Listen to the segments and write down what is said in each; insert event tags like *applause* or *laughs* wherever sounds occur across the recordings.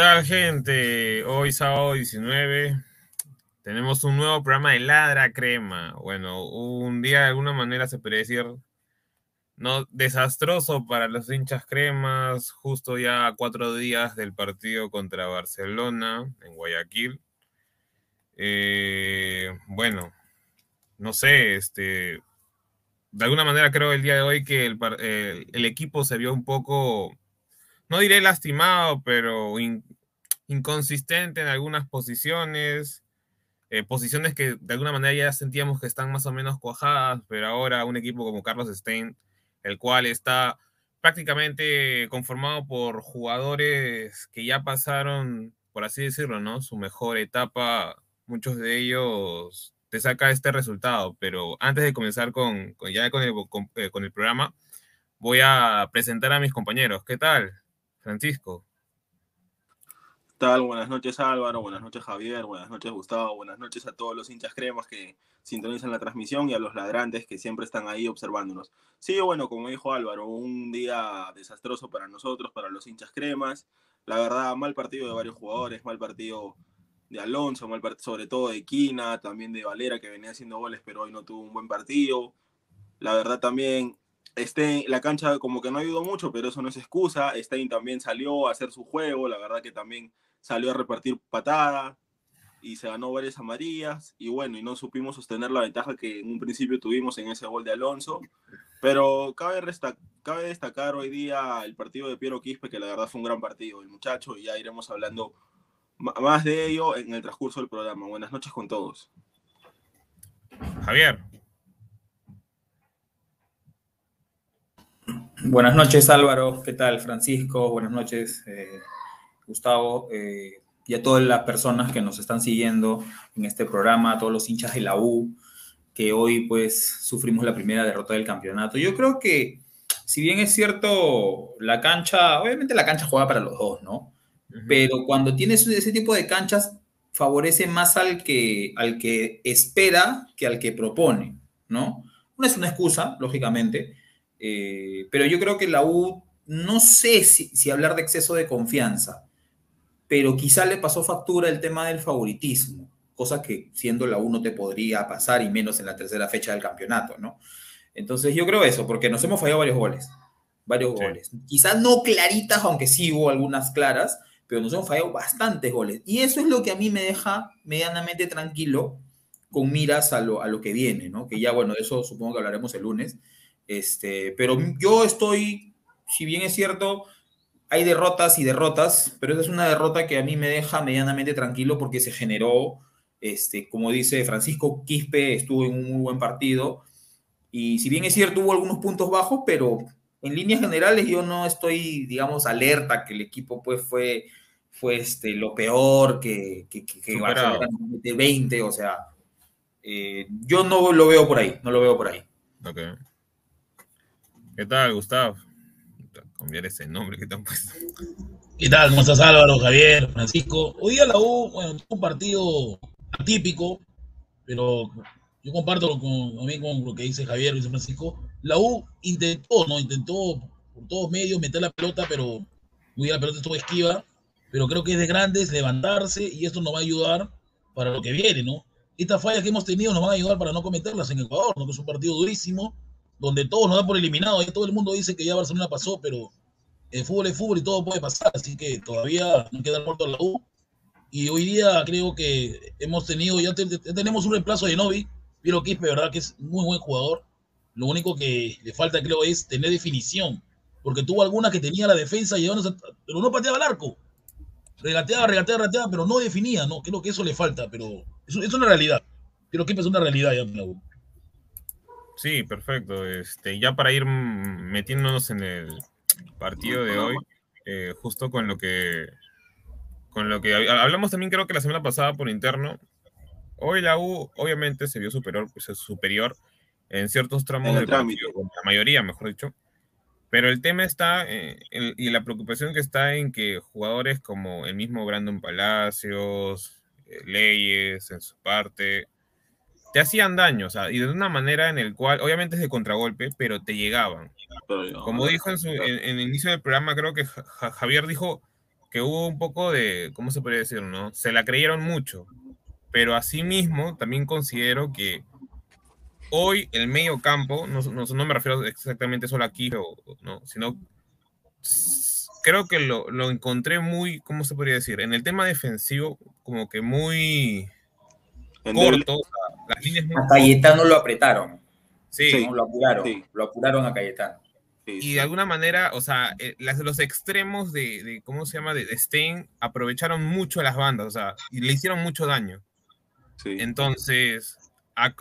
Tal, gente? Hoy, sábado 19, tenemos un nuevo programa de Ladra Crema. Bueno, un día de alguna manera se puede decir no desastroso para los hinchas cremas, justo ya cuatro días del partido contra Barcelona en Guayaquil. Eh, bueno, no sé, este, de alguna manera creo el día de hoy que el equipo se vio un poco no diré lastimado, pero inconsistente en algunas posiciones, eh, posiciones que de alguna manera ya sentíamos que están más o menos cuajadas, pero ahora un equipo como Carlos Stein, el cual está prácticamente conformado por jugadores que ya pasaron, por así decirlo, ¿no? Su mejor etapa, muchos de ellos te saca este resultado, pero antes de comenzar con, ya con el, eh, con el programa, voy a presentar a mis compañeros. ¿Qué tal? Francisco. Buenas noches Álvaro, buenas noches Javier, buenas noches Gustavo, buenas noches a todos los hinchas cremas que sintonizan la transmisión y a los ladrantes que siempre están ahí observándonos. Sí, bueno, como dijo Álvaro, un día desastroso para nosotros, para los hinchas cremas. La verdad, mal partido de varios jugadores, mal partido de Alonso, mal partido sobre todo de Quina, también de Valera que venía haciendo goles pero hoy no tuvo un buen partido. La verdad también Stein, la cancha como que no ayudó mucho, pero eso no es excusa. Stein también salió a hacer su juego, la verdad que también salió a repartir patada y se ganó varias amarillas. Y bueno, y no supimos sostener la ventaja que en un principio tuvimos en ese gol de Alonso. Pero cabe, cabe destacar hoy día el partido de Piero Quispe, que la verdad fue un gran partido, el muchacho, y ya iremos hablando más de ello en el transcurso del programa. Buenas noches con todos. Javier. Buenas noches Álvaro, ¿qué tal Francisco? Buenas noches eh, Gustavo eh, y a todas las personas que nos están siguiendo en este programa, a todos los hinchas de la U, que hoy pues sufrimos la primera derrota del campeonato. Yo creo que si bien es cierto, la cancha, obviamente la cancha juega para los dos, ¿no? Pero cuando tienes ese tipo de canchas, favorece más al que, al que espera que al que propone, ¿no? No es una excusa, lógicamente, eh, pero yo creo que la U, no sé si, hablar de exceso de confianza, pero quizá le pasó factura el tema del favoritismo, cosa que siendo la U no te podría pasar y menos en la tercera fecha del campeonato, ¿no? Entonces yo creo eso, porque nos hemos fallado varios goles, varios goles. Quizás no claritas, aunque sí hubo algunas claras, pero nos hemos fallado bastantes goles. Y eso es lo que a mí me deja medianamente tranquilo con miras a lo, a lo que viene, ¿no? Que ya, bueno, de eso supongo que hablaremos el lunes. Este, pero yo estoy, si bien es cierto, hay derrotas y derrotas, pero esa es una derrota que a mí me deja medianamente tranquilo porque se generó, este, como dice Francisco Quispe, estuvo en un muy buen partido. Y si bien es cierto, hubo algunos puntos bajos, pero en líneas generales yo no estoy, digamos, alerta que el equipo pues fue fue este, lo peor que, que, que, de 20, o sea, eh, yo no lo veo por ahí, no lo veo por ahí. Ok. ¿Qué tal, Gustavo? Cambiar ese nombre que te han puesto. ¿Qué tal? ¿Cómo estás, Álvaro, Javier, Francisco? Hoy día la U, bueno, un partido atípico, pero yo comparto con, con lo que dice Javier, dice Francisco. La U intentó, ¿no? Intentó por todos medios meter la pelota, pero muy la pelota estuvo esquiva pero creo que es de grandes levantarse y esto nos va a ayudar para lo que viene, ¿no? Estas fallas que hemos tenido nos van a ayudar para no cometerlas en Ecuador, ¿no? Que es un partido durísimo, donde todos nos dan por eliminado, y todo el mundo dice que ya Barcelona pasó, pero el fútbol es fútbol y todo puede pasar, así que todavía no queda muerto la U. Y hoy día creo que hemos tenido, ya, tenemos un reemplazo de Novi, Piero Quispe, verdad que es muy buen jugador. Lo único que le falta, creo, es tener definición, porque tuvo algunas que tenía la defensa, llevándose, pero no pateaba el arco regateaba, regateaba, regateaba, pero no definía, ¿no? Creo que eso le falta, pero es, una realidad. Creo que es una realidad ya, Sí, perfecto. Este, ya para ir metiéndonos en el partido de hoy, eh, justo con lo que con lo que hablamos también creo que la semana pasada por interno. Hoy la U obviamente se vio superior, pues, superior en ciertos tramos del partido, la mayoría, mejor dicho. Pero el tema está, eh, y la preocupación que está en que jugadores como el mismo Brandon Palacios, eh, Leyes, en su parte, te hacían daño, o sea, y de una manera en el cual, obviamente es de contragolpe, pero te llegaban. Como dijo en, su, en, el inicio del programa, creo que Javier dijo que hubo un poco de, ¿cómo se podría decir, no? Se la creyeron mucho, pero asimismo también considero que hoy el medio campo, no, no, me refiero exactamente solo aquí, no, sino creo que lo, lo, encontré muy, ¿cómo se podría decir? En el tema defensivo, como que muy corto. las líneas a Cayetano lo apretaron. Sí. lo apuraron. Lo apuraron a Cayetano. Y de alguna manera, o sea, eh, las, los extremos de, de, ¿cómo se llama? De, de Stein aprovecharon mucho las bandas, o sea, y le hicieron mucho daño. Entonces, a,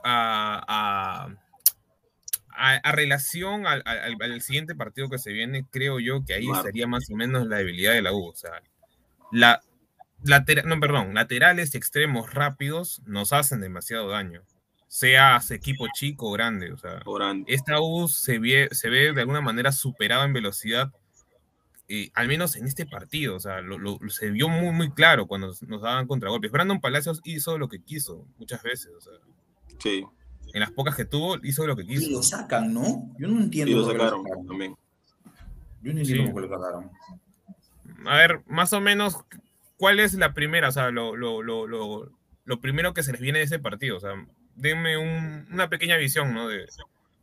a, relación al, al, siguiente partido que se viene, creo yo que ahí sería más o menos la debilidad de la U. O sea, la, no, perdón, laterales extremos rápidos nos hacen demasiado daño. Sea equipo chico o grande. O sea, esta U se ve, se ve de alguna manera superada en velocidad eh, al menos en este partido, o sea, lo, se vio muy, muy claro cuando nos, daban contragolpes. Brandon Palacios hizo lo que quiso muchas veces, o sea, Sí. En las pocas que tuvo, hizo lo que quiso. Y lo sacan, ¿no? Yo no entiendo. Y lo sacaron, también. Yo no entiendo por qué lo sacaron. A ver, más o menos, ¿cuál es la primera? O sea, lo, lo, lo, lo, primero que se les viene de ese partido. O sea, denme un, una pequeña visión, ¿no? De,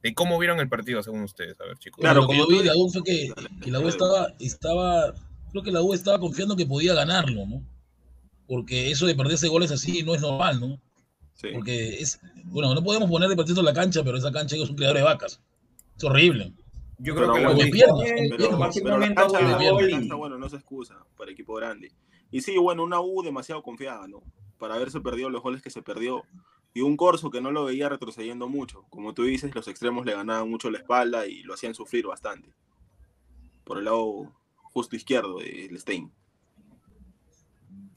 de cómo vieron el partido según ustedes. A ver, chicos. Claro, lo que como yo vi la U fue que, la U estaba, estaba, creo que la U estaba confiando que podía ganarlo, ¿no? Porque eso de perderse goles así no es normal, ¿no? Sí. Porque es, bueno, no podemos poner de partido en la cancha, pero esa cancha es un criadero de vacas. Es horrible. Yo creo Pero que la U pierna, dijo, "Eh, pero- Pero la cancha, la bueno, no es excusa para equipo grande. Y sí, bueno, una U demasiado confiada, ¿no? Para haberse perdido los goles que se perdió. Y un Corso que no lo veía retrocediendo mucho. Como tú dices, los extremos le ganaban mucho la espalda y lo hacían sufrir bastante. Por el lado justo izquierdo del Stein.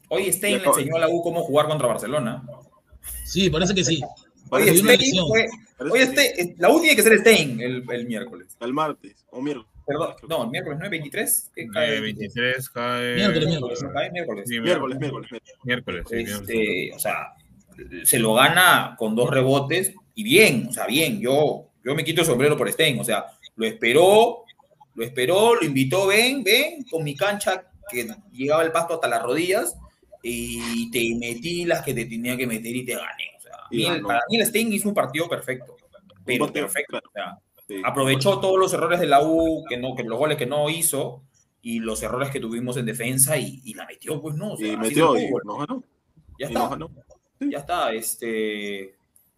Hoy Stein le enseñó a la U cómo jugar contra Barcelona. Sí, parece que sí. Parece Oye, Hoy Stein fue- este- la U tiene que ser Stein el, el miércoles. El martes o miércoles. Perdón, no, el miércoles no es 23. ¿Qué cae? Eh, 23 cae. Miércoles, Miércoles, ¿no cae? Miércoles. Sí, Miércoles, miércoles. miércoles. Miércoles, sí, miércoles. Este, o sea, se lo gana con dos rebotes y bien, o sea, bien. Yo, yo me quito el sombrero por Stein, o sea, lo esperó, lo esperó, lo invitó, ven, ven, con mi cancha que llegaba el pasto hasta las rodillas y te metí las que te tenía que meter y te gané. O sea, Y mí para mí el Stein hizo un partido perfecto, pero perfecto. claro. o sea, Sí. aprovechó todos los errores de la U, que no, que los goles que no hizo y los errores que tuvimos en defensa y, y la metió, pues no. o sea, Y metió y nos ganó. Ya Y está. nos ganó. Ya está, este.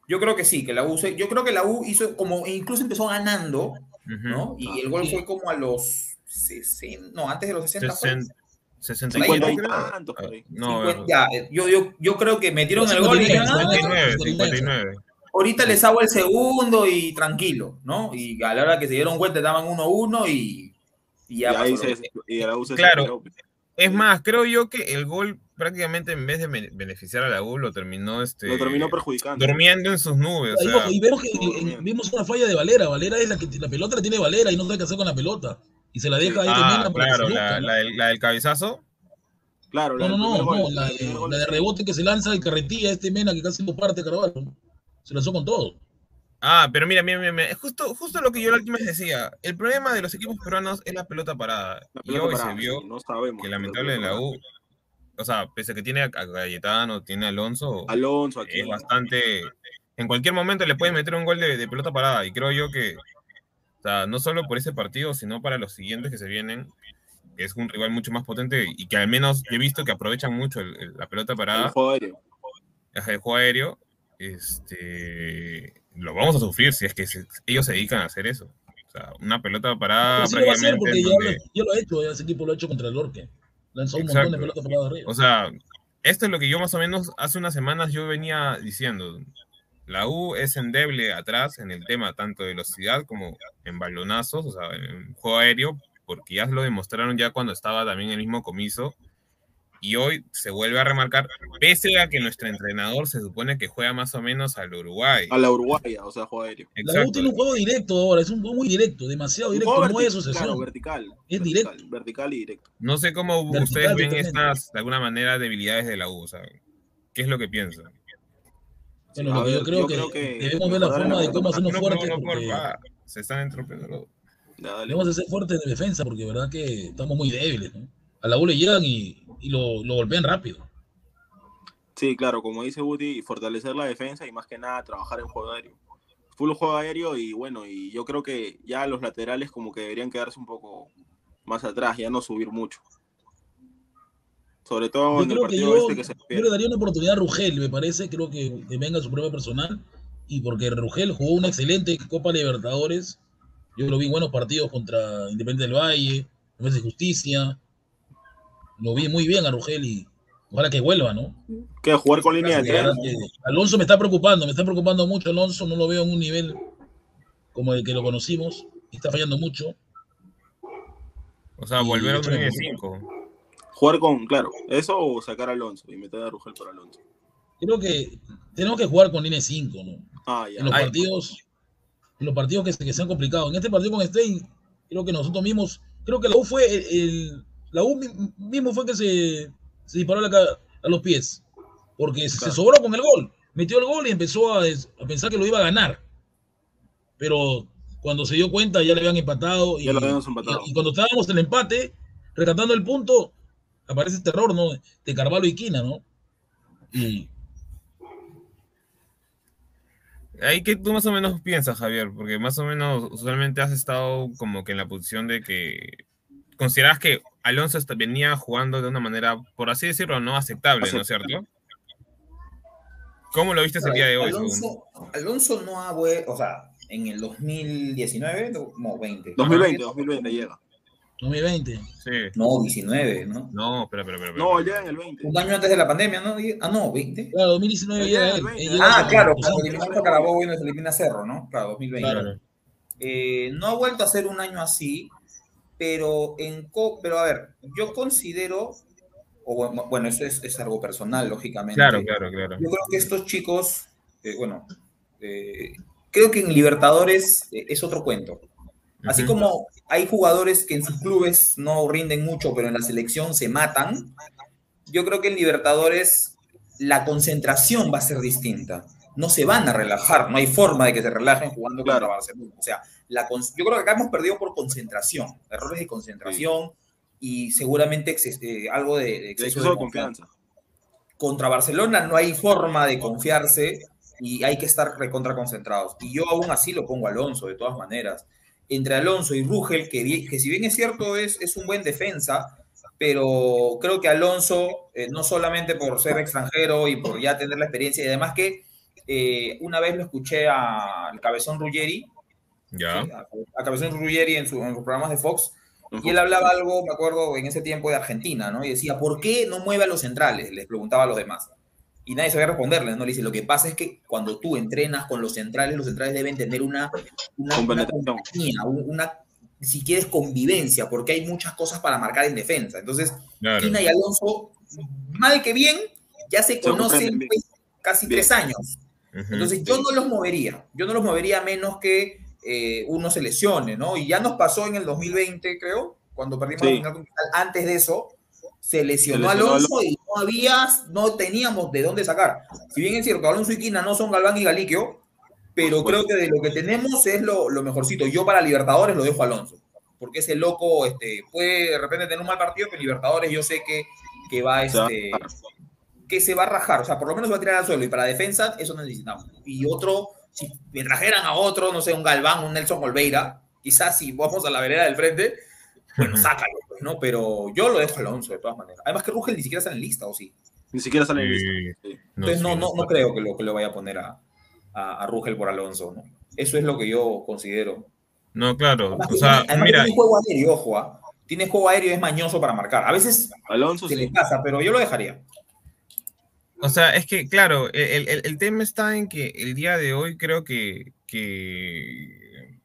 Yo creo que sí, que la U, yo creo que la U hizo como, incluso empezó ganando, Ujú. ¿no? Y el gol fue como a los 60, no, antes de los 60 fue. 60, 60 Cincuenta y creo. tantos por ahí. No, 50, ya, yo, yo, yo creo que metieron el gol y dijeron, "Ah, 59, 59. Ahorita les hago el segundo y tranquilo, ¿no? Y a la hora que se dieron cuenta estaban 1-1 y, y Y ya pasó se, y la U se Claro. desesperó. Es más, creo yo que el gol prácticamente en vez de bene- beneficiar a la U lo terminó este Lo terminó perjudicando. durmiendo en sus nubes. Ahí o sea, ojo, y vemos que en- vimos una falla de Valera. Valera es la que la pelota la tiene Valera y no sabe qué hacer con la pelota. Y se la deja ahí ah, que claro, se la, luzca, ¿no? la del, la del cabezazo. Claro, la No, no, del no, no, la, de, la rebote que se lanza el carretilla, este Mena que casi lo parte Carvalho. Se lanzó con todo. Ah, pero mira, mira, mira, mira, es justo, justo lo que yo la última vez decía. El problema de los equipos peruanos es la pelota parada. La Y hoy parada, se vio sí, no sabemos. que la lamentable la parada. U, o sea, pese a que tiene a Cayetano, tiene a Alonso, Alonso aquí. es bastante. En cualquier momento le pueden meter un gol de, de pelota parada. Y creo yo que, o sea, no solo por ese partido, sino para los siguientes que se vienen, que es un rival mucho más potente y que al menos he visto que aprovechan mucho el- el- la pelota El parada, juego aéreo. el juego aéreo. Este, lo vamos a sufrir si es que se- ellos se dedican a hacer eso. O sea, una pelota parada sí lo va a hacer prácticamente. porque en ya, donde- lo- lo ha hecho, ese equipo lo ha hecho contra el Orque. Lanzó un montón de pelotas paradas arriba. O sea, esto es lo que yo más o menos hace unas semanas yo venía diciendo. La U es endeble atrás en el tema tanto de velocidad como en balonazos, o sea, en juego aéreo, porque ya lo demostraron ya cuando estaba también el mismo comiso. Y hoy se vuelve a remarcar, pese a que nuestro entrenador se supone que juega más o menos al Uruguay. A la Uruguaya, o sea, juego aéreo. La U tiene un juego directo ahora, es un juego muy directo, demasiado directo, juego no es sucesión. Claro, vertical. Es vertical, directo. Vertical y directo. No sé cómo Vertical ustedes ven estas, de alguna manera, debilidades de la U. O sea, ¿qué es lo que piensan? Bueno, A lo que yo creo, yo que, creo que debemos ver la forma la de cómo hacernos No, fuertes. no, porque se están entropeando. Debemos de ser fuertes de defensa porque verdad que estamos muy débiles. ¿no? A la U le llegan y, y lo, lo golpean rápido. Sí, claro, como dice Woody, fortalecer la defensa y más que nada trabajar en juego aéreo. Full juego aéreo y bueno, y yo creo que ya los laterales como que deberían quedarse un poco más atrás, ya no subir mucho. Sobre todo Yo en el creo que partido yo, este que se yo pierde. le daría una oportunidad a Rugel, me parece, creo que, que venga su prueba personal. Y porque Rugel jugó una excelente Copa Libertadores. Yo lo vi en buenos partidos contra Independiente del Valle, Defensa y Justicia. Lo vi muy bien a Rugel y ojalá que vuelva, ¿no? ¿Qué? ¿Jugar con línea de tres? que Alonso me está preocupando, me está preocupando mucho Alonso, no lo veo en un nivel como el que lo conocimos, está fallando mucho. O sea, volver a un échame línea de por- 5. Jugar con, claro, eso o sacar a Alonso y meter a Rugel por Alonso. Creo que tenemos que jugar con línea 5, ¿no? Ah, ya. en los Ay. partidos, en los partidos que, se- que se han complicado. En este partido con Stein, creo que nosotros mismos, creo que la U fue el, el- la U mi- mismo fue que se, se disparó a, la ca- a los pies, porque se- Claro. se sobró con el gol, metió el gol y empezó a, des- a pensar que lo iba a ganar. Pero cuando se dio cuenta ya le habían empatado y, Ya lo habíamos empatado. y- y cuando estábamos en el empate, rescatando el punto, aparece este error, ¿no? De Carvalho y Quina, ¿no? Y ahí que tú más o menos piensas, Javier, porque más o menos usualmente has estado como que en la posición de que consideras que Alonso venía jugando de una manera, por así decirlo, no aceptable, ¿no es cierto? ¿Cómo lo viste el día de hoy? Alonso, Alonso no ha vuelto, o sea, en el 2019, no, 20. 2020, 2020 llega. 2020. Sí. No, 19, ¿no? No, espera, espera, espera. No, llega en el 20. Un año antes de la pandemia, ¿no? Ah, no, 20. Claro, 2019 Ya, llega el él. 20, Él ya. llega Ah, claro, cuando eliminamos a Carabobo y nos elimina Cerro, ¿no? Claro, 2020. Claro. Eh, no ha vuelto a ser un año así, pero en co- pero a ver, yo considero, o bueno, eso es, es algo personal, lógicamente. Claro, claro, claro. Yo creo que estos chicos, eh, bueno, eh, creo que en Libertadores eh, es otro cuento. Así Ujú. como hay jugadores que en sus clubes no rinden mucho, pero en la selección se matan, yo creo que en Libertadores la concentración va a ser distinta. No se van a relajar, no hay forma de que se relajen jugando contra Claro. Barcelona. O sea, la yo creo que acá hemos perdido por concentración, errores de concentración y seguramente eh, algo de, de exceso de confianza. contra Barcelona no hay forma de confiarse y hay que estar recontra concentrados. Y yo aún así lo pongo a Alonso, de todas maneras. Entre Alonso y Rugel, que, si bien es cierto es, es un buen defensa, pero creo que Alonso, eh, no solamente por ser extranjero y por ya tener la experiencia, y además que eh, una vez lo escuché al Cabezón Ruggeri, Ya. ¿sí? a, a Cabezón Ruggeri en, su- en los programas de Fox, Ujú. y él hablaba algo, me acuerdo, en ese tiempo de Argentina, ¿no? Y decía, ¿por qué no mueve a los centrales? Les preguntaba a los demás. Y nadie sabía responderle, ¿no? Le dice, lo que pasa es que cuando tú entrenas con los centrales, los centrales deben tener una, una, una compañía, un- una, si quieres, convivencia, porque hay muchas cosas para marcar en defensa. Entonces, Claro. Quina y Alonso, mal que bien, ya se conocen pues, casi Bien. tres años. Ujú. Entonces yo no los movería, yo no los movería a menos que eh, uno se lesione, ¿no? Y ya nos pasó en el 2020, creo, cuando perdimos Sí. la final. Antes de eso, se lesionó, Se lesionó Alonso y no había, no teníamos de dónde sacar. Si bien es cierto, Alonso y Quina no son Galván y Galiquio, pero creo que de lo que tenemos es lo, lo mejorcito. Yo para Libertadores lo dejo a Alonso, porque ese loco este, puede de repente tener un mal partido, pero Libertadores yo sé que, que va este, que se va a rajar, o sea, por lo menos va a tirar al suelo y para defensa eso necesitamos. Y otro, si me trajeran a otro, no sé, un Galván, un Nelson Olveira, quizás si vamos a la vereda del frente, bueno, sácalo, pues, ¿no? Pero yo lo dejo a Alonso de todas maneras. Además que Rugel ni siquiera está en lista, ¿o sí? Ni siquiera sale en lista. Sí. Entonces sí, no, no, no creo que lo, que lo vaya a poner a, a, a Rugel por Alonso, ¿no? Eso es lo que yo considero. No, claro. Además, O sea, además mira, tiene juego aéreo, ojo, ¿ah? Tiene juego aéreo y es mañoso para marcar. A veces Alonso se le pasa, pero yo lo dejaría. O sea, es que, claro, el, el- el tema está en que el día de hoy creo que, que,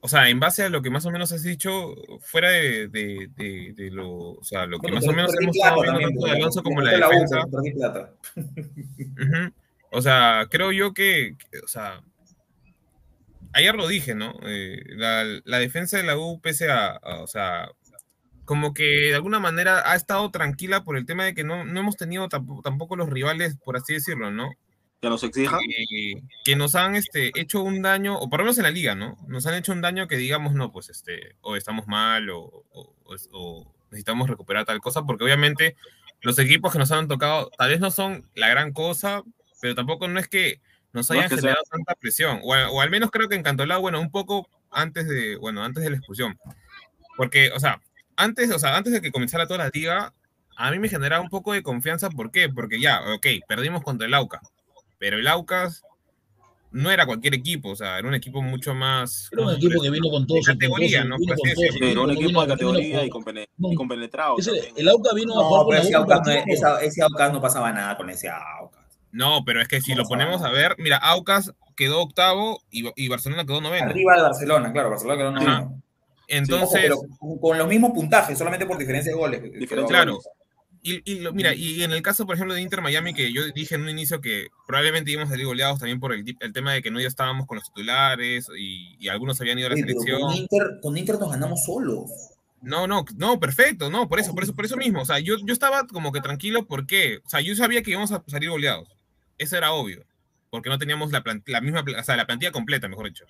o sea, en base a lo que más o menos has dicho, fuera de, de- de- de lo, o sea, lo que más o menos hemos estado viendo de Alonso como la defensa, plata. Ujú. O sea, creo yo que, que, o sea, ayer lo dije, ¿no? Eh, la, la defensa de la U, pese a, a, o sea, como que de alguna manera ha estado tranquila por el tema de que no, no hemos tenido tampoco, tampoco los rivales, por así decirlo, ¿no? Que nos exija. Que, que nos han este, hecho un daño, o por lo menos en la liga, ¿no? Nos han hecho un daño que digamos, no, pues este, o estamos mal, o, o- o es- o necesitamos recuperar tal cosa, porque obviamente los equipos que nos han tocado tal vez no son la gran cosa, pero tampoco no es que nos No es hayan que sea- generado tanta presión, o, o al menos creo que en Cantolao, bueno, un poco antes de, bueno, antes de la expulsión, porque, o sea, antes, o sea, antes de que comenzara toda la liga, a mí me generaba un poco de confianza, ¿por qué? Porque ya, ok, perdimos contra el Aucas, pero el Aucas no era cualquier equipo, o sea, era un equipo mucho más... Era un ¿cómo se equipo que vino con todo De su categoría, ¿no? todo. Pero un equipo de categoría y, no. compenetrado. ese- el AUCA vino a jugar pero ese Aucas, no, partido. esa- ese Aucas no pasaba nada con ese Aucas. No, pero es que si lo ponemos a ver, mira, Aucas quedó octavo y, y Barcelona quedó noveno. Arriba de Barcelona, claro, Barcelona quedó noveno. Ojo, Entonces, pero con- los mismos puntajes, solamente por diferencia de goles. Claro. y, y lo- mira, y en el caso, por ejemplo, de Inter Miami, que yo dije en un inicio que probablemente íbamos a salir goleados también por el, el tema de que no ya estábamos con los titulares y, y algunos habían ido a la pero selección. con, Inter, con Inter nos ganamos solos. No, no, no, perfecto, no, por eso, por eso, por eso mismo. O sea, yo, yo estaba como que tranquilo porque, o sea, yo sabía que íbamos a salir goleados. Eso era obvio. Porque no teníamos la, plan- la misma, o sea, la plantilla completa, mejor dicho.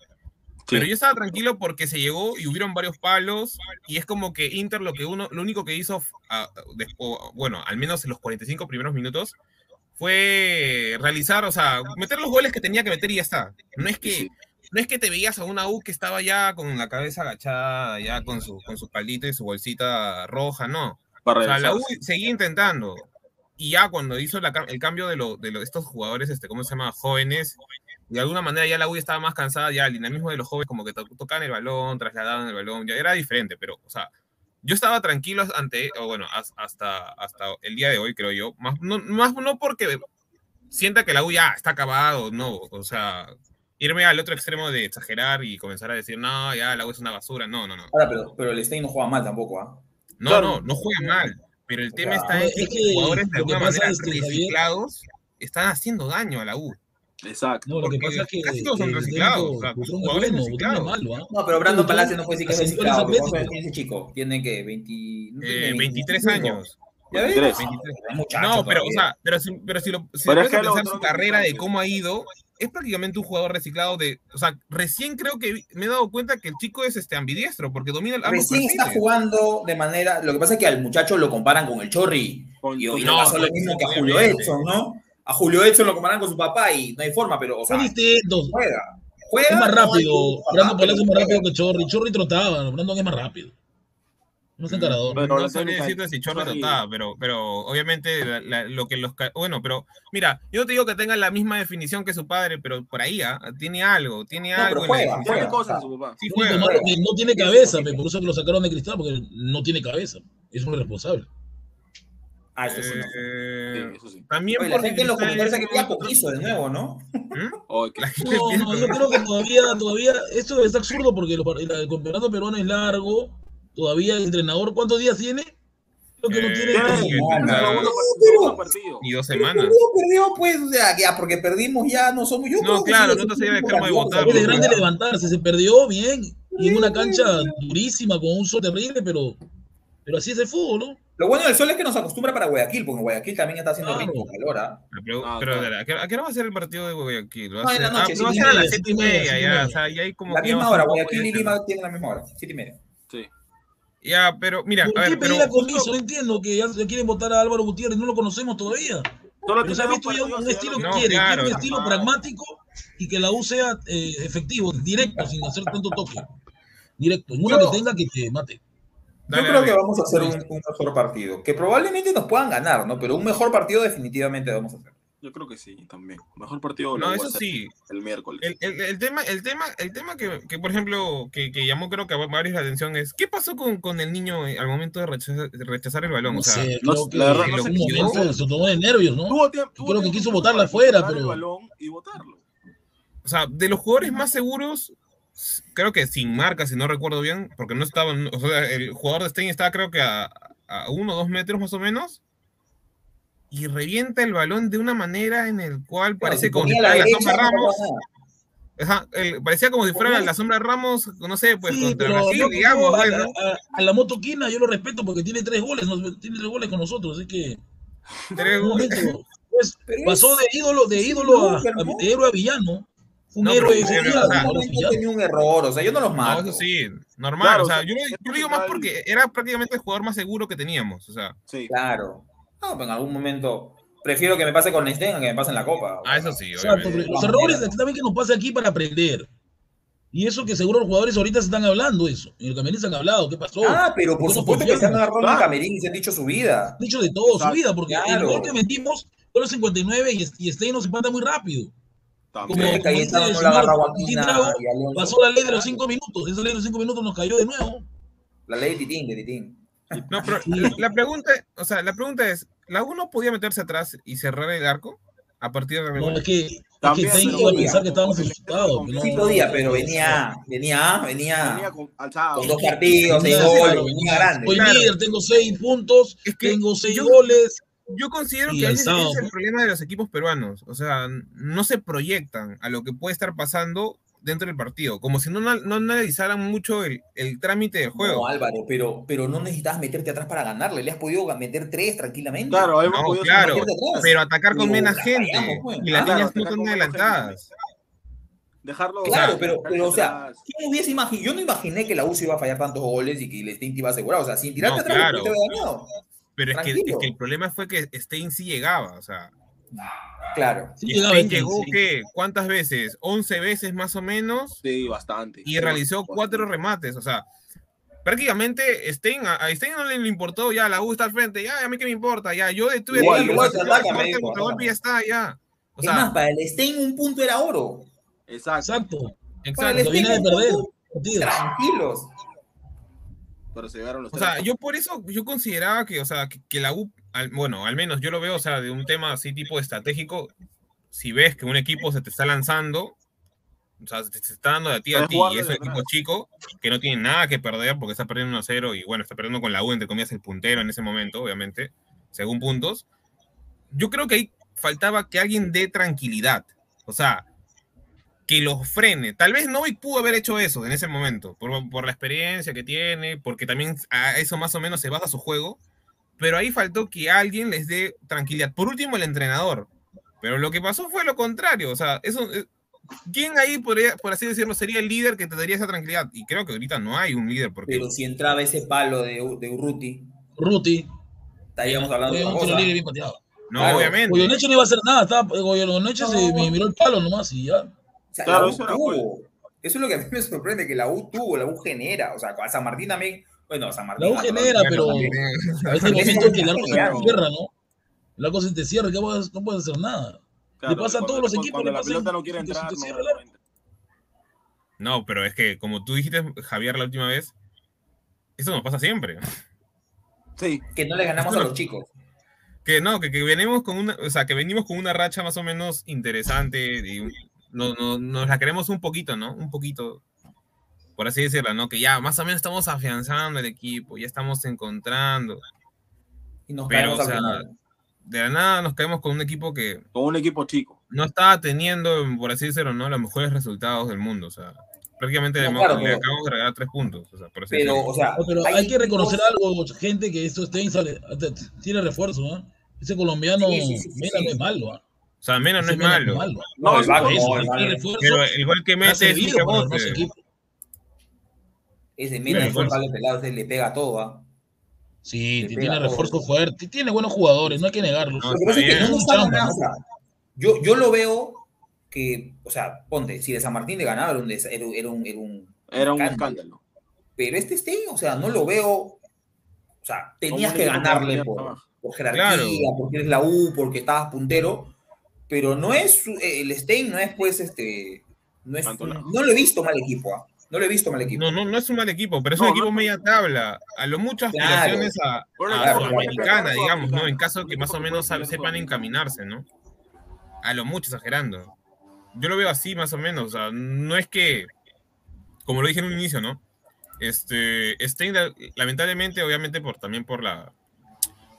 Pero yo estaba tranquilo porque se llegó y hubieron varios palos y es como que Inter lo que uno, lo único que hizo, ah, bueno, al menos en los 45 primeros minutos, fue realizar, o sea, meter los goles que tenía que meter y ya está. No es que, Sí. no es que te veías a una U que estaba ya con la cabeza agachada, ya con su, con su palito y su bolsita roja, no. Para O sea, la U seguía intentando. Y ya cuando hizo la el cambio de, lo, de lo- estos jugadores, este, ¿cómo se llama? Jóvenes, de alguna manera ya la U estaba más cansada, ya el dinamismo de los jóvenes como que to- tocaban el balón, trasladaban el balón, ya era diferente, pero, o sea, yo estaba tranquilo ante, o bueno, has- hasta, hasta el día de hoy, creo yo, más no, más no porque sienta que la U ya está acabado, no, o sea, irme al otro extremo de exagerar y comenzar a decir, no, ya la U es una basura, no, no, no. Ahora, pero, pero el Stein no juega mal tampoco, ¿ah? No, Claro. no, no juega mal. Pero el tema sea, está en es que los jugadores de alguna manera es que, Javier- reciclados están haciendo daño a la U. Exacto. No, lo que pasa es que. casi todos son reciclados, o sea, Butrón es jugadores bueno, Butrón es reciclados. malo, ¿ah? No, pero Brandon Palacio no puede decir que es reciclado. ¿Cuántos Atlético. años tiene ese chico? Tiene que 20, no tiene Eh, 23 25. años. ¿Ya ves? 23. 23. Es muchacho No, pero, o sea, pero si, pero si lo si Pero le es que pones a lo pensar su carrera de cómo ha ido, es prácticamente un jugador reciclado de. O sea, recién creo que me he dado cuenta que el chico es este ambidiestro, porque domina el Recién está jugando de manera. Lo que pasa es que al muchacho lo comparan con el Chorri. Con- Y, y con- le No, pasó lo mismo que a. Julio Edson, ¿no? A Julio Edson lo comparan con su papá y no hay forma, pero, o sea, Son distintos. juega. Juega. Es más no rápido. forma, Brandon Palacio es más juega. rápido que Chorri. Chorri trotaba. Brandon es más rápido. No es encarador. Pero no técnica- decirte si Chorri trataba, pero, pero obviamente la- la- lo que los... Bueno, pero mira, yo no te digo que tenga la misma definición que su padre, pero por ahí ¿ah? tiene algo, tiene No, algo pero en la juega, juega. cosas su papá. Sí juega. que no tiene cabeza, por eso que lo sacaron de cristal, porque no tiene cabeza. Es un irresponsable. Ah, eso sí. no. Eh, Sí, eso sí. También Oye, la gente en los comentarios es un- coquizo de nuevo, ¿no? ¿Mm? Oh, que- No, no, yo creo que todavía, todavía, esto está absurdo porque el campeonato peruano es largo. Todavía el entrenador, ¿cuántos días tiene? Creo que no Eh, tiene. Tiene- tiene no, partido. Y dos Pero semanas. Perdió, perdió, pues, o sea, ya, porque perdimos ya no somos. Yo No, que claro, no es un el extremo de equipo votar, Es se perdió bien. Y en una cancha durísima, con un sol terrible, pero, pero así es el fútbol, ¿no? Lo bueno del sol es que nos acostumbra para Guayaquil, porque Guayaquil también está haciendo Claro. ritmo calor, ¿ah? Pero, Ah, pero, claro. ¿a qué, a qué hora va a ser el partido de Guayaquil? Va a No, en la noche, ah, va a ser a las siete y media, ya. media. O sea, ya hay como La que misma hora, Guayaquil y Lima tienen la misma hora, siete y media. Sí. Ya, pero mira, ¿Por a qué ver, pero pedir a justo- comiso? No entiendo que ya, quieren votar a Álvaro Gutiérrez, no lo conocemos todavía. Solo Pero se ha visto ya un, estilo lo- que No, quiere, claro, quiere un estilo pragmático y que la U sea eh, efectivo, directo, sin hacer tanto toque. Directo, en una que tenga que te mate. Dale, Yo creo dale. que vamos a hacer un, un mejor partido, que probablemente nos puedan ganar, ¿no? Pero un mejor partido definitivamente vamos a hacer. Yo creo que sí, también. Mejor partido No, eso sí. el miércoles. El, el- el tema, el tema, el tema que, que, por ejemplo, que, que llamó creo que a varios la atención es ¿qué pasó con, con el niño eh, al momento de rechazar, de rechazar el balón? No o sea, sé, no la verdad, en no sé, se tomó de nervios, ¿no? Tuvo tiempo- tuvo creo que quiso botarla afuera, pero- el balón y botarlo. o sea, de los jugadores más seguros, creo que sin marca, si no recuerdo bien, porque no estaban, o sea, el jugador de Stein estaba creo que a, a uno o dos metros más o menos, y revienta el balón de una manera en el cual parece como si fuera la sombra no Ramos. Ajá, el- parecía como si fuera la sombra Ramos, no sé, pues Sí, contra Brasil, yo- digamos, yo a, pues, ¿no? a- a la motoquina yo lo respeto porque tiene tres goles, ¿no? tiene tres goles con nosotros, así que Tres *laughs* goles. *laughs* pues, pasó de ídolo, de ídolo a, a- ¿no? de héroe a villano. Un No, héroe pero- pero, o sea, No, no tenía un error, o sea, yo no los No, mato. eso sí, normal. Claro, o sea, yo, yo lo digo más porque era prácticamente el jugador más seguro que teníamos. O sea, Sí. Claro. No, pero en algún momento prefiero que me pase con a que me pase en la copa. ah, eso sí, obviamente. los errores también que nos pasa aquí para aprender. Y eso que seguro los jugadores ahorita se están hablando eso. En el camerino se han hablado, ¿qué pasó? Ah, pero por ¿Por qué no supuesto que se han agarrado en el Claro. camerín y se han dicho su vida. Han dicho de todo Exacto, su vida, porque el claro. gol que metimos fue los 59 y, y Stein nos empata muy rápido. Como- que no. Pasó la ley de los 5 minutos. Esa ley de los 5 minutos nos cayó de nuevo. La ley de Titín, de Titín. No, pero Sí. la, pregunta, o sea, la pregunta es, ¿la U no podía meterse atrás y cerrar el arco a partir de No, es que, es que También, Stein pero iba a podía, pensar que estábamos porque le asustados. quedó no, Sí podía, pero venía, venía, Venía venía con, alzado. con dos partidos, seis goles, venía grande. Soy Claro. líder, tengo 6 puntos, Es que tengo 6 yo- goles. Yo considero que ese, es el problema de los equipos peruanos. O sea, no se proyectan a lo que puede estar pasando dentro del partido, como si no, no analizaran mucho el, el trámite del juego. No, Álvaro, pero, pero no necesitabas meterte atrás para ganarle. Le has podido meter tres tranquilamente. Claro, hemos No, podido claro, pero atacar con menos gente fallamos, pues. y las Ah, claro, líneas no están adelantadas. dejarlo. Claro, O sea, pero, pero, o sea. ¿quién hubiese imaginado? Yo no imaginé que la UCI iba a fallar tantos goles y que el Stein te iba a asegurar. O sea, sin tirarte No, atrás, claro. te había ganado. Pero es que, es que el problema fue que Stein sí llegaba, o sea, Claro. Sí, Stein llegó, 15. ¿qué? ¿Cuántas veces? 11 veces más o menos Sí, bastante. y realizó cuatro remates. O sea, prácticamente Stein, a Stein no le importó, ya la U está al frente, ya, a mí qué me importa, ya, yo detuve Igual, el igual y ya está, ya. O es más, sea, para el Stein un punto era oro. Exacto. Exacto. Para el de Stein un perder. partidos. Tranquilos. Pero se llegaron los O sea, tres. yo por eso, yo consideraba que, o sea, que, que la U, al- bueno, al menos yo lo veo, o sea, de un tema así tipo estratégico, si ves que un equipo se te está lanzando, o sea, se te está dando de ti a ti, y es un equipo chico, que no tiene nada que perder porque está perdiendo 1-0 y bueno, está perdiendo con la U, entre comillas, el puntero en ese momento, obviamente, según puntos. Yo creo que ahí faltaba que alguien dé tranquilidad, o sea, que los frene. Tal vez Novik pudo haber hecho eso en ese momento, por, por la experiencia que tiene, porque también a eso más o menos se basa su juego, pero ahí faltó que alguien les dé tranquilidad. Por último, el entrenador. Pero lo que pasó fue lo contrario, o sea, eso... eh, ¿Quién ahí, podría, por así decirlo, sería el líder que te daría esa tranquilidad? Y creo que ahorita no hay un líder, porque Pero si entraba ese palo de, de Urruti, Ruti. estaríamos hablando de un libre bien pateado. no, claro. obviamente. Goyeneche no iba a hacer nada. Estaba, Goyeneche se No. me miró el palo nomás y ya. Sea, Claro, la U eso tuvo. Eso es lo que a mí me sorprende, que la U tuvo, la U genera. O sea, a San Martín también. Bueno, San Martín. La U genera, pero a veces momento que el es arco se te cierra, ¿no? El arco se te cierra, ¿qué puedes- no puedes hacer nada. Claro, le pasa a todos los cuando- equipos, Cuando le la pasa pelota no quiere entrar, no, pero es que como tú dijiste, Javier, la última vez, eso nos pasa siempre. Sí, Que no le ganamos a los chicos. Que no, que, que venimos con una, o sea, que venimos con una racha más o menos interesante un- no, no- nos la queremos un poquito, ¿no? Un poquito, por así decirlo, ¿no? Que ya más o menos estamos afianzando el equipo, ya estamos encontrando. Y nos Pero, caemos o al sea, final. De la nada nos caemos con un equipo que con un equipo chico. no estaba teniendo, por así decirlo, ¿no? Los mejores resultados del mundo, o sea, prácticamente No, le, claro, le acabamos de regalar tres puntos, o sea, por así Pero, o sea, No, pero hay, que equipos- reconocer algo, gente, que esto Stein sale, tiene refuerzo, ¿no? Ese colombiano, Sí, sí, sí, sí. no es malo, ¿ah? O sea, menos no es Mena malo. No, No, el Vago, Eso, no, el refuerzo, Pero el gol que mete es un. Ese Mena, ese refuerzo. palo pelado, ese le pega a todo, ¿ah? Sí, Le tiene refuerzo fuerte, tiene buenos jugadores, no hay que negarlo. Es yo, yo lo veo que, o sea, ponte, si de San Martín le ganaba era un, era, un- era un, era un un escándalo. escándalo. Pero este Stein, o sea, no lo veo, o sea, tenías un que ganarle por, por jerarquía, Claro. porque eres la U, porque estabas puntero, pero no es, eh, el Stein no es pues, este, no es, no lo he visto mal equipo, ¿ah? no lo he visto mal equipo. No, no, no es un mal equipo, pero es No, un equipo media tabla. A lo mucho Claro. aspiraciones a, a claro, Sudamericana, claro. digamos, ¿no? En caso que más o menos sepan encaminarse, ¿no? A lo mucho exagerando. Yo lo veo así, más o menos. O sea, no es que, como lo dije en un inicio, ¿no? Este, Stein, lamentablemente, obviamente, por también por la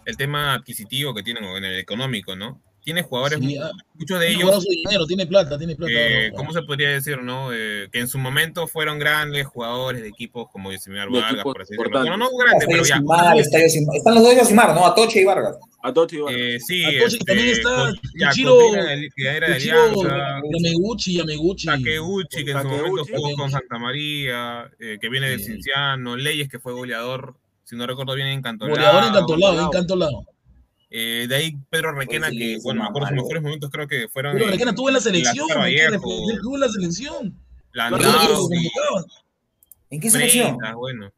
el tema adquisitivo que tienen o en el económico, ¿no? Tiene jugadores, Sí, ah, muchos de ellos dinero, tiene plata, tiene plata. eh. ¿cómo se podría decir, no? Eh, que en su momento fueron grandes jugadores de equipos como De Vargas, por así decirlo. Bueno, no grandes, pero ya. Simar. Están los dos de Simar, ¿no? Atoche y Vargas. A Tochi y Vargas. Eh, sí, Atochi este, también está de- de Alianza, Yameguchi, Yameguchi. Takeuchi, que en su momento Takeuchi. jugó con Santa María, eh, que viene Sí. Cinciano, Leyes, que fue goleador, si no recuerdo bien, en Cantolao. Goleador encantolado, Cantolao. encantolado. Eh, de ahí Pedro Requena, Pues sí, que, bueno, me acuerdo sus mejores momentos creo que fueron Pero en Requena estuvo en la selección, estuvo en la selección. Landau, lo. ¿En qué selección? Bueno.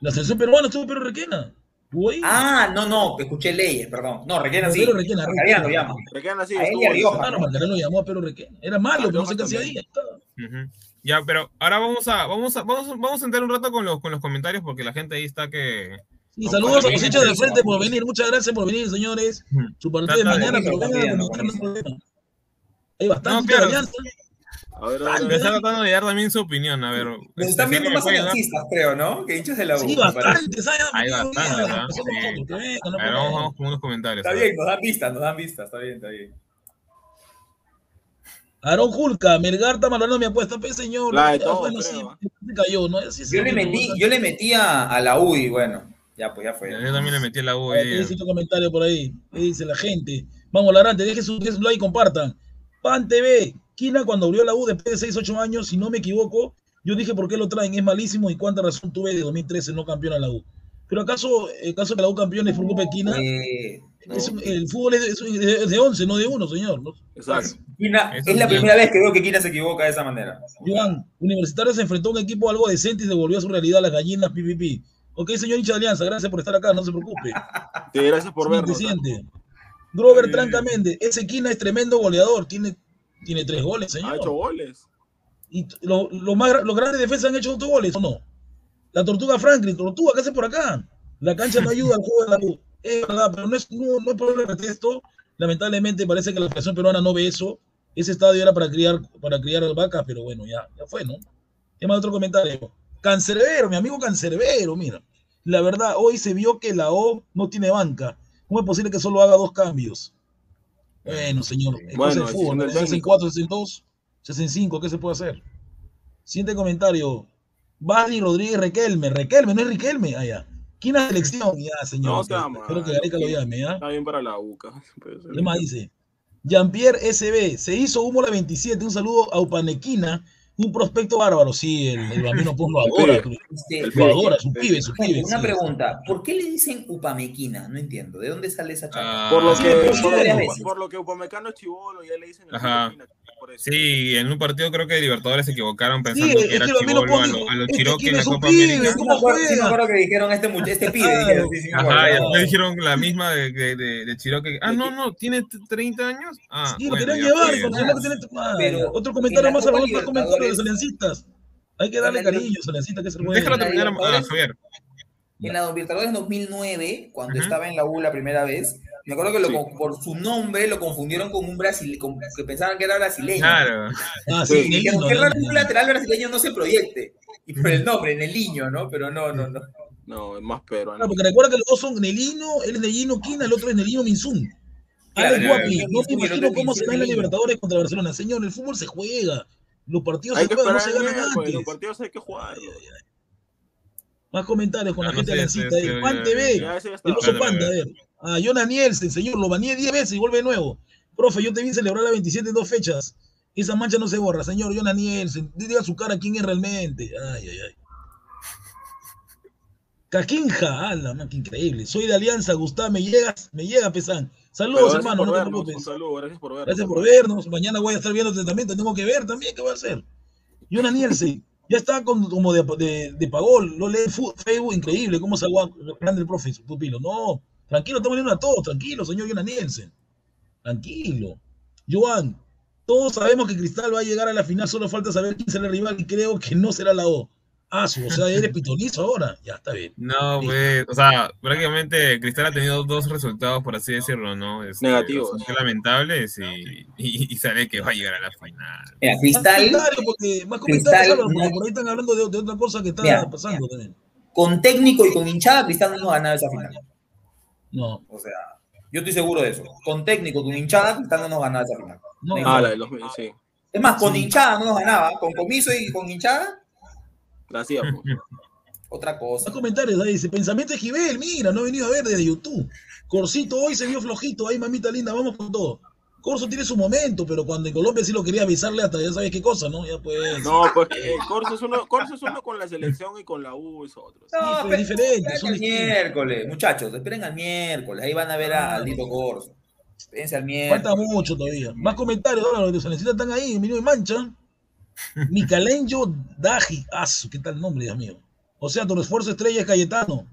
La selección peruana estuvo Pedro Requena. Ah, no, no, escuché leyes, perdón. No, Requena No, sí. Pedro Requena, Requena. llama. Requena así, A él estuvo y a en- Rioja. Claro, Marcareno llamó a Pedro Requena. Era malo, pero no sé qué hacía ahí. Ya, pero ahora vamos a, vamos a, vamos, a- vamos a entrar un rato con los, con los comentarios porque la gente ahí está que. Y No, saludos a los hinchas de frente por venir. Muchas gracias por venir, señores. Su partido de mañana, pero vengan a buenísimo, comentar, no hay problema. Hay bastante alianza. A ver, a ver, a Me ver. está tratando de dar también su opinión. A ver. Nos este, están viendo ¿me más aliancistas, creo, ¿no? Que hinchas de la U. Sí, me parece. bastante. ¿sabes? Hay Mira, bastante, mira, ¿verdad? empezamos Sí. nosotros, que vengan, no A ver, vamos, con unos comentarios. Está bien, nos dan vistas, nos dan vistas, está bien, está bien. Aarón Julca, Melgar está malogrando mi apuesta, pues señor. La de Ya, todo, bueno, creo, sí, se cayó, ¿no? Así Yo le metí, yo le metí a, a la U y bueno, ya pues ya fue. Yo también le metí la U. Ver, ahí, ¿Qué dice tu comentario por ahí? ¿Qué dice la gente? Vamos, Larante, deje su, deje su like y compartan. Pan TV, Quina cuando abrió la U después de 6, 8 años, si no me equivoco, yo dije por qué lo traen, es malísimo y cuánta razón tuve de 2013 no campeón a la U. Pero acaso, el caso que la U campeón es por culpa de Quina, Eh, Es el fútbol es de, es un- es de 11, no de uno, señor. ¿no? Exacto. Quina- es la primera vez que veo que Quina se equivoca de esa manera. Iván, Universitario se enfrentó a un equipo algo decente y devolvió a su realidad las gallinas pipipi. Ok, señor hincha de Alianza, gracias por estar acá, no se preocupe. *laughs* Sí, gracias por vernos. Grover Tranca Méndez, ese Quina es tremendo goleador, tiene, tiene tres goles, Ha hecho señor. goles. Y lo- lo más los grandes defensas han hecho otros goles, ¿o no? La Tortuga Franklin, Tortuga, ¿qué hace por acá? La cancha no ayuda al juego de la U. Es verdad, pero no es, no, no es por el pretexto. Lamentablemente parece que la Federación Peruana no ve eso. Ese estadio era para criar, para criar vacas, pero bueno, ya, ya fue, ¿no? ¿Qué más otro comentario? Cancerbero, mi amigo Cancerbero, mira. La verdad, hoy se vio que la O no tiene banca. ¿Cómo es posible que solo haga dos cambios? Bueno, señor, es Bueno, cosa de fútbol. decisión del ¿no? Se hacen técnico. cuatro, se hacen dos, se hacen cinco, ¿qué se puede hacer? Siguiente comentario. Badi Rodríguez Requelme. Requelme, no es Riquelme. Ah, ya. ¿Quién es la selección? Ya, señor. No sea Espero que mal, Gareca lo llame, ¿ya? Está bien para la UCA. *laughs* ¿Qué más dice? Jean-Pierre SB, se hizo humo la 27, un saludo a Upanequina, un prospecto bárbaro, sí, el, el bambino pues lo *laughs* adora, pibe. Este, lo adora, su pibe, su pibe. una sí. pregunta, ¿por qué le dicen Upamequina? No entiendo, ¿de dónde sale esa chapa? Ah, Por lo que, por, lo- veces. por lo que Upamecano es chivolo, ya le dicen el Ajá. Chivolo, por eso. Sí, en un partido creo que Libertadores se equivocaron Sí, pensando es que era chivolo a, lo- dijo, a los este Chiroque en la Copa pibe, América. Sí ¿cómo me acuerdo, sí me que dijeron este, este pibe. Dijeron, sí, sí me. Ajá, y Claro. después dijeron la misma de, de, de, de Chiroque. Ah, no, no, tiene t- 30 años. Ah, Sí, lo bueno, querían ya llevar, fue. con lo que tiene- ah, Pero Otro en comentario más a los otros comentarios de aliancistas. Hay que darle cariño a los aliancistas, que es el bueno. Déjalo En la terminar a Libertadores- Javier. En la Libertadores 2009, cuando estaba en la U la primera vez, me acuerdo que lo Sí. con- por su nombre lo confundieron con un brasileño, que pensaban que era brasileño. Claro. Ah, Sí, sí, Y dijeron, Nelino, qué raro que Nelino. un lateral brasileño no se proyecte. Y por el nombre, en el niño, ¿no? Pero no, no, no. No, es más peruano. Claro, porque recuerda que los dos son Nelino, él es Nelino Quina, el otro es Nelino Minsun. Claro, Alex Guapi, no el imagino cómo será la. Libertadores contra Barcelona. Señor, el fútbol se juega. Los partidos Hay se que juegan, no se ganan miércoles, los antes. partidos hay que jugarlos. Más comentarios con Ah, la no gente sí, ahí. sí, Juan TV, el oso panda, a ver. Ah, Jonan Nielsen, señor, lo baneé 10 veces y vuelve de nuevo. Profe, yo te vi celebrar la 27 en dos fechas. Esa mancha no se borra, señor Jonan Nielsen. Diga su cara quién es realmente. Ay, ay, ay. Caquinja, ala, man, qué increíble. Soy de Alianza, Gustavo, me llegas, me llega, Pesán. Saludos, hermano, no te vernos, Un preocupes. saludo, gracias por vernos. Gracias por vernos. Mañana voy a estar viéndote también, te tengo que ver también, ¿qué voy a hacer? Jonan Nielsen, ya está con, como de, de, de pagol, lo lee Facebook, increíble, cómo se grande el profe, su pupilo. No, tranquilo, estamos viendo a todos, tranquilo, señor Jonan Nielsen. Tranquilo. Joan, todos sabemos que Cristal va a llegar a la final, solo falta saber quién será el rival y creo que no será la O. Ah, su, o sea, eres pitonizo ahora. Ya está bien. No, pues, o sea, prácticamente Cristal ha tenido dos resultados, por así decirlo, ¿no? Este, Negativos. bastante lamentables y, y, y sabe que va a llegar a la final. Mira, Más Cristal, comentarios, porque, más Cristal, Álvaro, porque por ahí están hablando de, de otra cosa que está Mira, pasando también. con técnico y con hinchada, Cristal no nos ha ganado esa final. No, O sea, yo estoy seguro de eso. Con técnico, con hinchada, Cristal no nos ganaba esa final. no, Ah, la de los sí. Es más, con Sí. hinchada no nos ganaba. Con comiso y con hinchada, La hacía, pues. *laughs* otra cosa. Más comentarios ahí, dice, pensamiento de Gibel, mira, no he venido a ver desde YouTube. Corsito hoy se vio flojito, ahí mamita linda, vamos con todo. Corso tiene su momento, pero cuando en Colombia sí lo quería avisarle hasta ya sabes qué cosa, ¿no? Ya pues. No, pues eh, Corso, es uno, Corso es uno con la selección y con la U es otro. Sí, No, pero pero diferente, esperen son al distintos. miércoles, muchachos, esperen al miércoles. Ahí van a ver a Aldito Corso. Espérense al miércoles. Falta mucho todavía. Más comentarios, ahora los de están ahí, Mino y Mancha. Micalenjo Daji, ah, ¿qué tal el nombre, Dios mío? O sea, tu esfuerzo estrella es Cayetano.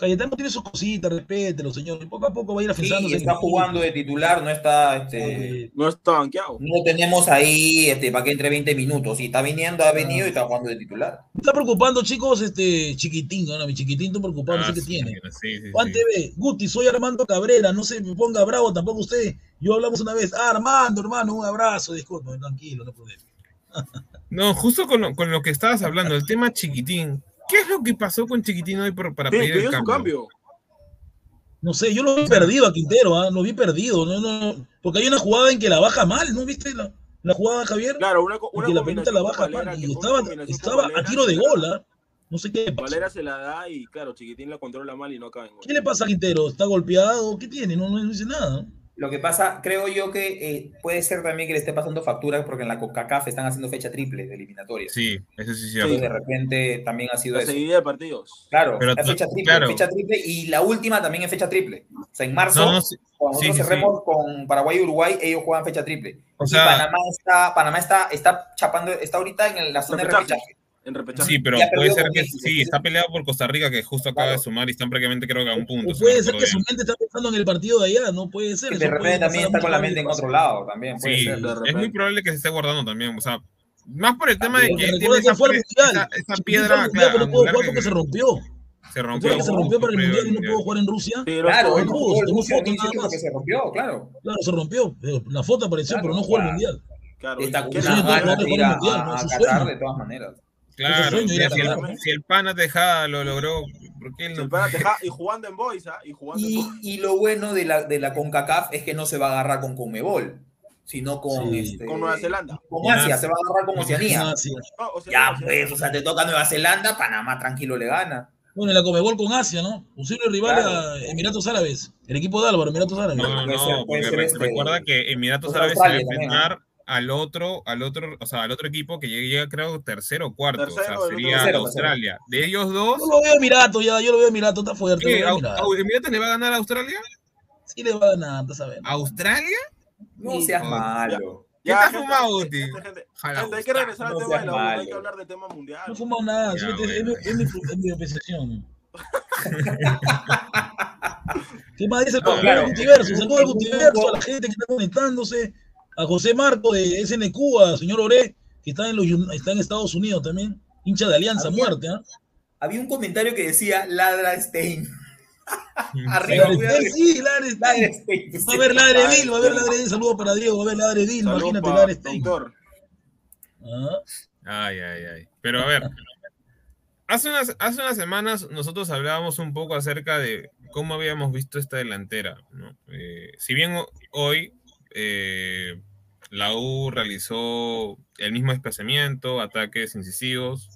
Cayetano tiene sus cositas, respételo, señor. Y poco a poco va a ir Sí, afianzándose. en está jugando de titular, no está, este, No está banqueado. no tenemos ahí, este, para que entre 20 minutos. Si está viniendo, ha venido y está jugando de titular. Me está preocupando, chicos, este chiquitín, ¿no? Mi chiquitín está preocupado, no sé Ah, qué sí, tiene. sí, sí, Juan sí. TV, Guti, soy Armando Cabrera, no se me ponga bravo tampoco usted. Yo hablamos una vez. Ah, Armando, hermano, un abrazo, disculpa, tranquilo, no problema. No, justo con lo, con lo que estabas hablando, el tema chiquitín. ¿Qué es lo que pasó con Chiquitín hoy por- para Sí, pedir el cambio? cambio. No sé, yo lo vi perdido a Quintero, ¿ah? lo vi perdido, no, no, porque hay una jugada en que la baja mal, ¿no viste la, la jugada, Javier? Claro, una, En una que la pelota la baja Valera, mal y estaba, estaba a tiro de se la- gol, ¿ah? No sé qué pasó. Valera se la da y claro, Chiquitín la controla mal y no acaba en gol. ¿Qué le pasa a Quintero? ¿Está golpeado? ¿Qué tiene? No, no dice nada. Lo que pasa, creo yo que eh, puede ser también que le esté pasando factura porque en la CONCACAF están haciendo fecha triple de eliminatoria. Sí, eso sí es Entonces, cierto. de repente también ha sido La eso. seguidilla de partidos. Claro, Pero la fecha triple, claro. fecha triple y la última también es fecha triple. O sea, en marzo, No, no, sí, cuando sí, nosotros sí, sí. cerremos con Paraguay y Uruguay, ellos juegan fecha triple. O y sea- Panamá está, Panamá está, está chapando, está ahorita en la zona de Repechaje. En repechaje. Sí, pero Ya puede ser que México, sí, está peleado por Costa Rica, que justo acaba de Claro. sumar y están prácticamente creo que a un punto. O puede no ser que recuerdo su bien. mente está pensando en el partido de allá, no puede ser. Que eso de repente también está con la mente en otro lado, también puede Sí, ser. de es muy probable que se esté guardando también. O sea, más por el tema de Porque que tiene esa, fue esa, esa piedra claro, pero no pudo jugar que- porque se rompió. se rompió. Se rompió para el mundial al y no pudo jugar en Rusia. Lo Claro, no, el tomó Rusia foto 2018 nada más. se rompió, claro. Claro, se rompió. pero La foto apareció, Claro, pero no jugó el mundial. Claro. Está ¿y con de de ¿no? de todas maneras. Claro, sueño o ir a sea, si, el, si el pana Tejada lo logró, ¿por qué él Si no? el pana *laughs* y jugando en boys, ¿ah? Y jugando en Y, boys. y lo bueno de la, de la CONCACAF es que no se va a agarrar con Conmebol, sino con, Sí. este, Con Nueva Zelanda. Con Asia, Asia. se va a agarrar con Oceanía. Sí. No, Ya, pues, o sea, te toca Nueva Zelanda, Panamá tranquilo le gana. Bueno, en la Comebol con Asia, ¿no? Posible rival Claro. a Emiratos Árabes. El equipo de Álvaro, Emiratos Árabes. No, no, Puede ser- no, puede porque ser re- este- recuerda que Emiratos Árabes se va a enfrentar al otro, al otro, o sea, al otro equipo que llega, llega, creo tercero o cuarto, Tercero, o sea, sería tercero, Australia. De ellos dos, Yo lo veo a Emiratos ya, yo lo veo a Emiratos, está fuerte. ¿qué? Lo veo ¿Emiratos le va a ganar a Australia? Sí le va a ganar, estás sabiendo. ¿Australia? No Sí. seas Oh, malo. ¿Qué está gente, fumado, gente, Uti? gente, gente, gente, hay que regresar al No tema de la U, hay que hablar de tema mundial. No he fumado nada, Ya, es, bueno. mi- es mi, es mi apreciación. *laughs* ¿Qué más dice el No, claro. Gutiverso? Saludos al grupo- a la gente que está conectándose, a José Marco de SNQ, a señor Oré, que está en, los, está en Estados Unidos también, hincha de Alianza Había- Muerte. ¿ah? Había un comentario que decía ladra Stein. Arriba, Ladre cuidado. Stein, sí, Ladre Ladra Stein. Stein. Va a haber Ladre Dil, va a haber Ladre Dil, saludos para Diego, va a haber Ladre Dil, imagínate pa' Ladre Stein. Ah, Ay, ay, ay. Pero a ver, hace unas, hace unas semanas nosotros hablábamos un poco acerca de cómo habíamos visto esta delantera. ¿no? Eh, si bien ho- hoy eh, la U realizó el mismo desplazamiento, ataques incisivos,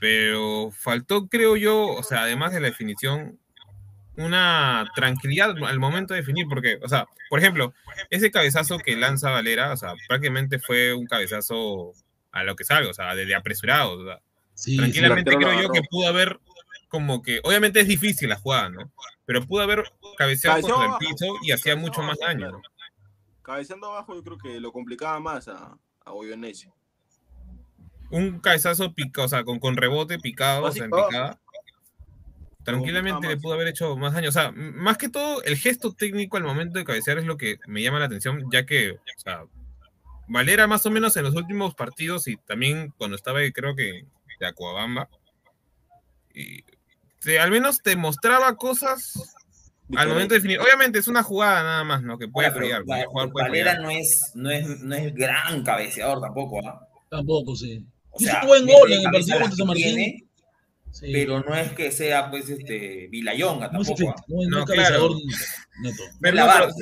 pero faltó, creo yo, o sea, además de la definición, una tranquilidad al momento de definir, porque, o sea, por ejemplo, ese cabezazo que lanza Valera, o sea, prácticamente fue un cabezazo a lo que salga, o sea, de, de apresurado, o sea, sí, tranquilamente sí, creo yo que pudo haber como que, obviamente es difícil la jugada, ¿no? Pero pudo haber cabeceado contra el piso y hacía mucho más daño. claro. Cabeceando abajo, yo creo que lo complicaba más a, a. Un cabezazo picado, o sea, con, con rebote picado, o sea, en picada. Tranquilamente le pudo haber hecho más daño. O sea, más que todo, el gesto técnico al momento de cabecear es lo que me llama la atención, ya que, o sea, Valera más o menos en los últimos partidos y también cuando estaba, creo que de Acuabamba, y te- al menos te mostraba cosas al momento de definir. Obviamente es una jugada nada más, ¿no? Que puede Ahora, pero fallar. Va- cualquier jugador puede Valera no es, no, es, no es gran cabeceador tampoco, ¿ah? tampoco, sí. O Hizo sea, un buen gol en el partido contra San Martín. tiene, Sí. pero no es que sea, pues, este, Vilayonga tampoco. ¿ah? no es No, cabeceador neto. Pero no, pero- Barca.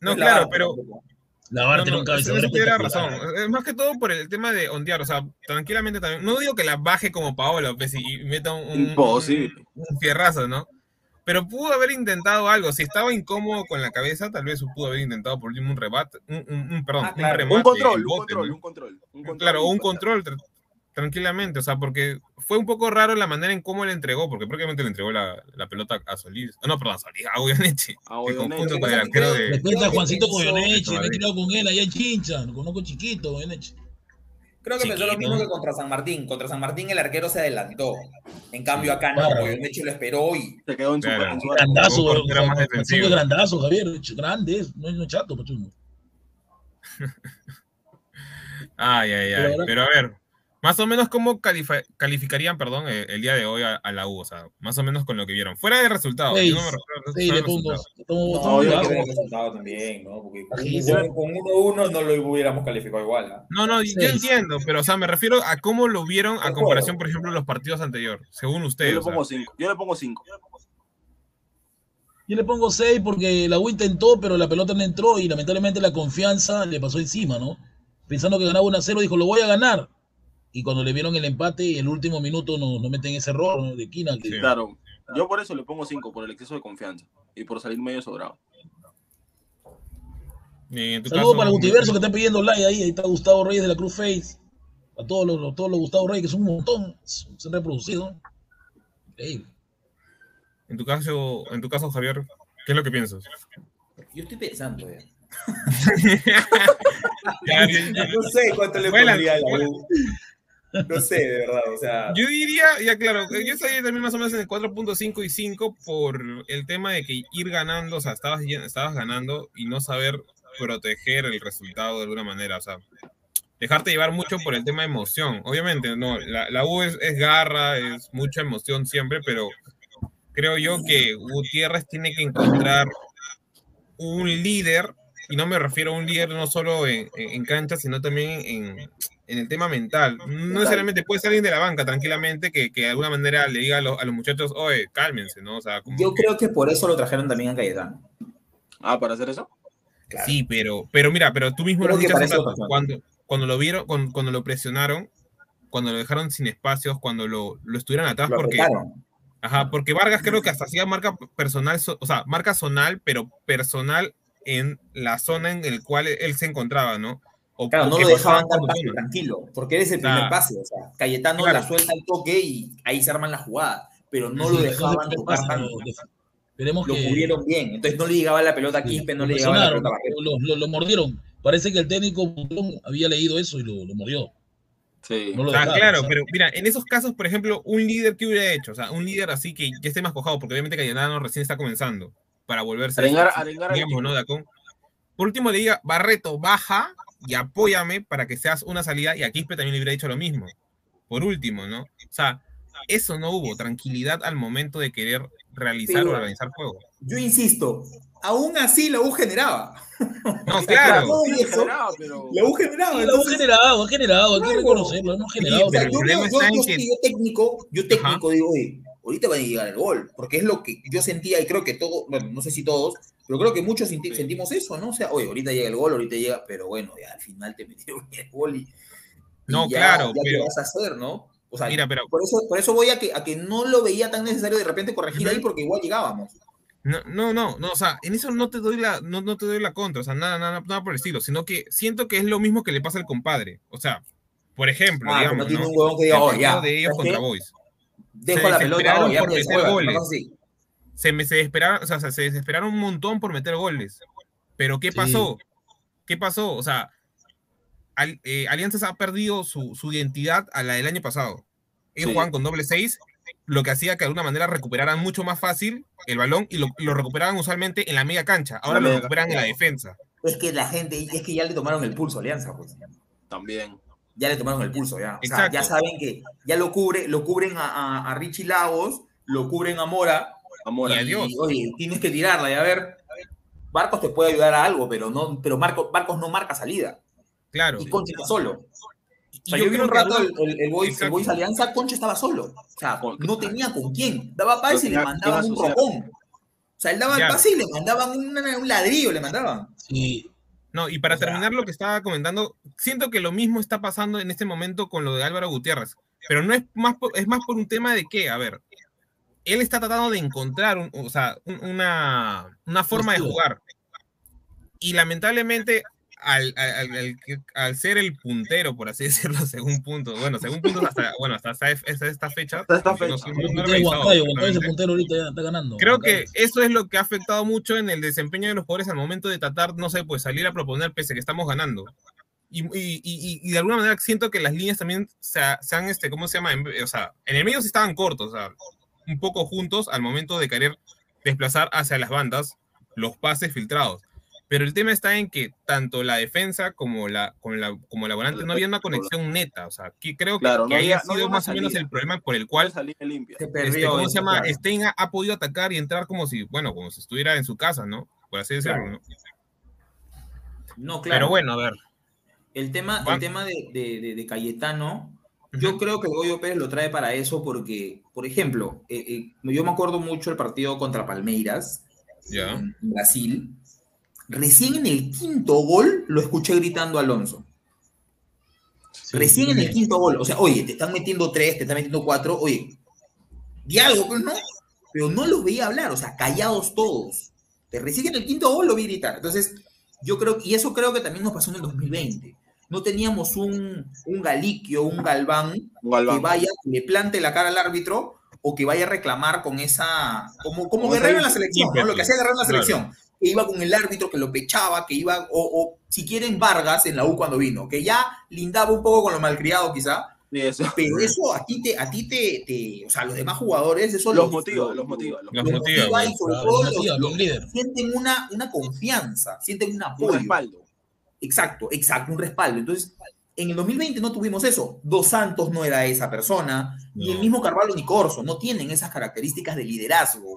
no, claro, pero tampoco. La No, Barca no, era un cabeceador tiene razón. Es más que todo por el tema de ondear, o sea, tranquilamente también. No digo que la baje como Paolo pues, y meta un, un, Imposible. un fierrazo, ¿no? Pero pudo haber intentado algo. Si estaba incómodo con la cabeza, tal vez pudo haber intentado por último un rebate, un, un- un- perdón, Ah, un claro. remate. Un control, un bote, control, ¿no? un control, un control. Claro, o un control tra- tranquilamente, o sea, porque fue un poco raro la manera en cómo le entregó, porque prácticamente le entregó la, la pelota a Solís. No, perdón, a Solís, a Goyeneche. A conjunto con el Creo- arquero de. Respeta Creo a que Juancito Goyeneche, me he tirado con él allá en Chincha, lo conozco chiquito, Goyeneche. Creo que pensó lo Chiquito. mismo que contra San Martín. Contra San Martín el arquero se adelantó. En cambio acá no, Claro. Goyeneche lo esperó y Se quedó en su, Claro. Grandazo, más Juancito defensivo. grandazo, Javier, grande, es, no es chato, Pachumo. *laughs* Ay, ay, Pero ay. ahora- Pero a ver, más o menos cómo calificarían, perdón, el, el día de hoy a, a la U, o sea, más o menos con lo que vieron. Fuera de resultados. Seis. yo no me refiero a Sí, le los pongo. resultados. tomo- no, yo creo que el resultado también, ¿no? Porque con Bajísimo. un- con 1-1 no lo hubiéramos calificado igual. ¿ah? No, no, yo entiendo, pero o sea, me refiero a cómo lo vieron a comparación, por ejemplo, de los partidos anteriores, según Yo ustedes. le o sea. pongo cinco. Yo le pongo cinco. Yo le pongo 6 porque la U intentó, pero la pelota no entró y lamentablemente la confianza le pasó encima, ¿no? Pensando que ganaba 1 a 0, dijo, lo voy a ganar. Y cuando le vieron el empate, el último minuto no, no meten ese error ¿no? de Quina. Que, Sí. Claro. Yo por eso le pongo cinco, por el exceso de confianza. Y por salir medio sobrado. Saludos para Gutiverso que está pidiendo like ahí. Ahí está Gustavo Reyes de la Cruz Face. A todos los, todos los Gustavo Reyes, que son un montón. Se han reproducido. Increíble. En tu caso, en tu caso, Javier, ¿qué es lo que piensas? Yo estoy pensando, eh. *laughs* Ya, ya, ya. *laughs* No sé cuánto le pondría a la. U. No sé, de verdad, o sea. Yo diría, ya claro, yo estaría también más o menos en el 4.5 y 5 por el tema de que ir ganando, o sea, estabas, estabas ganando y no saber proteger el resultado de alguna manera, o sea, dejarte llevar mucho por el tema de emoción. Obviamente, no, la, U es, garra, es mucha emoción siempre, pero creo yo que Gutiérrez tiene que encontrar un líder, y no me refiero a un líder no solo en- en cancha, sino también en, en el tema mental. No necesariamente puede ser alguien de la banca, tranquilamente, que, que de alguna manera le diga a los, a los muchachos, oye, cálmense, ¿no? O sea, como Yo que- creo que por eso lo trajeron también a Cayetano. Ah, ¿para hacer eso? Claro. Sí, pero, pero mira, pero tú mismo Creo lo has dicho cuando, cuando lo vieron, cuando, cuando lo presionaron, cuando lo dejaron sin espacios, cuando lo, lo estuvieron atrás, Lo porque, apretaron. ajá, porque Vargas creo que hasta hacía marca personal, so- o sea, marca zonal, pero personal en la zona en el cual él se encontraba, ¿no? O, Claro, o no lo dejaban dar pase tranquilo, porque eres el primer Claro. pase. O sea, Cayetano Claro. la suelta al toque y ahí se arman las jugadas, pero no lo dejaban tocar tanto. Esperemos Lo que cubrieron bien. Entonces no le llegaba la pelota a Quispe, no le llegaba la pelota a lo, lo- lo mordieron. Parece que el técnico había leído eso y lo, lo mordió. Sí. No dejaron, claro, pero mira, en esos casos, por ejemplo, un líder que hubiera hecho, o sea, un líder así que ya esté más cojado, porque obviamente Cayetano recién está comenzando para volverse, Arengar, arengar al digamos, equipo. ¿no, Dacón? Por último, le diga, Barreto, baja y apóyame para que seas una salida, y a Quispe también le hubiera dicho lo mismo. Por último, ¿no? O sea, eso no hubo, tranquilidad al momento de querer realizar Pero- o organizar juego. Yo insisto, aún así la U generaba. No, *laughs* claro. Y eso, generaba, la U generaba. Ha generado, hay que reconocerlo, hemos generado. pero el yo, problema yo- está en yo- que- yo técnico, yo técnico digo, oye, ahorita va a llegar el gol, porque es lo que yo sentía y creo que todos, bueno, no sé si todos, pero creo que muchos senti- sentimos eso, ¿no? O sea, oye, ahorita llega el gol, ahorita llega, pero bueno, ya al final te metieron *laughs* el gol y, y No, ya, claro, ya pero- qué vas a hacer, ¿no? O sea, Mira, pero por eso, por eso voy a que, a que no lo veía tan necesario de repente corregir ahí porque igual llegábamos. No, no, no, no, o sea, en eso no te doy la, no, no te doy la contra, o sea, nada, nada, nada por el estilo, sino que siento que es lo mismo que le pasa al compadre. O sea, por ejemplo, Ah, digamos, como tiene ¿no? un huevón que diga, oh, ya, de ellos ¿sabes contra? Boys. Dejo Se la pelota, oh, ya por meter goles. Se me se desesperaron, o sea, se desesperaron un montón por meter goles. Pero ¿qué Sí. pasó? ¿Qué pasó? O sea, Al- eh, Alianzas ha perdido su, su identidad a la del año pasado. Ellos Sí. jugaban con doble seis, lo que hacía que de alguna manera recuperaran mucho más fácil el balón y lo, lo recuperaban usualmente en la media cancha. Ahora lo recuperan en la defensa. Es que la gente, es que ya le tomaron el pulso a Alianza, pues. También. Ya le tomaron el pulso, ya. O sea, Exacto. ya saben que ya lo cubre, lo cubren a, a, a Richie Lagos, lo cubren a Mora. Amor. Y y, adiós. oye, tienes que tirarla y a ver. Barcos te puede ayudar a algo, pero no, pero Marco, Barcos no marca salida. Claro. Y Concha está solo. O Y sea, yo yo vi un rato el, el, el Boys, el Exacto. Boys Alianza, Concha estaba solo. O sea, no tenía con quién. Daba pase y le mandaban un ropón. O sea, él daba el pase y le mandaban un, un ladrillo, le mandaban. Sí, No, y para O sea- terminar lo que estaba comentando, siento que lo mismo está pasando en este momento con lo de Álvaro Gutiérrez, pero no es más por, es más por un tema de que, a ver, él está tratando de encontrar un- o sea, un- una, una forma de jugar. Y lamentablemente, al, al- al- al ser el puntero, por así *laughs* decirlo, según punto, bueno, según puntos hasta, bueno, hasta, esta- hasta esta fecha, Hasta fecha. Creo que eso es lo que ha afectado mucho en el desempeño de los jugadores al momento de tratar, no sé, pues salir a proponer pese a que estamos ganando. Y, y- y- y de alguna manera siento que las líneas también se, se han, este, ¿cómo se llama? En- O sea, en el medio sí estaban cortos, o sea, un poco juntos al momento de querer desplazar hacia las bandas los pases filtrados. Pero el tema está en que tanto la defensa como la, como la, como la volante no había una conexión neta. O sea, que creo que, Claro, que no ahí había- ha no había sido una más o menos el problema por el ¿Cuál cual limpia? Se este, perdió. ¿cómo eso, se llama? claro. Stein ha, ha podido atacar y entrar como si, bueno, como si estuviera en su casa, ¿no? Por así decirlo, Claro. ¿no? No, claro. Pero bueno, a ver. El tema, el tema de, de- de- de Cayetano, yo creo que Goyo Pérez lo trae para eso porque, por ejemplo, eh, eh, yo me acuerdo mucho el partido contra Palmeiras en Brasil. Recién en el quinto gol lo escuché gritando a Alonso. Sí, Recién en el quinto gol. O sea, oye, te están metiendo tres, te están metiendo cuatro. Oye, di algo, pues no. Pero no los veía hablar, o sea, callados todos. De recién en el quinto gol lo vi gritar. Entonces, yo creo, y eso creo que también nos pasó en el 2020. No teníamos un, un Galiquio, un Galván, Un Galván. que vaya, que le plante la cara al árbitro o que vaya a reclamar con esa, como, como Guerrero en la selección, ¿no? lo que hacía Guerrero en la Claro. selección, que iba con el árbitro, que lo pechaba, que iba, o, o si quieren Vargas en la U cuando vino, que ya lindaba un poco con lo malcriado quizá, eso. pero eso a ti te, a ti te, te- o sea, los demás jugadores, eso Los motiva, los motiva. Los Los los motiva, motiva y sobre todo los motiva, los- los los- líder. sienten una, una confianza, sienten un Un apoyo. respaldo. Exacto, exacto, un respaldo. Entonces, en el 2020 no tuvimos eso. Dos Santos no era esa persona, ni el No. mismo Carvalho ni Corso, no tienen esas características de liderazgo,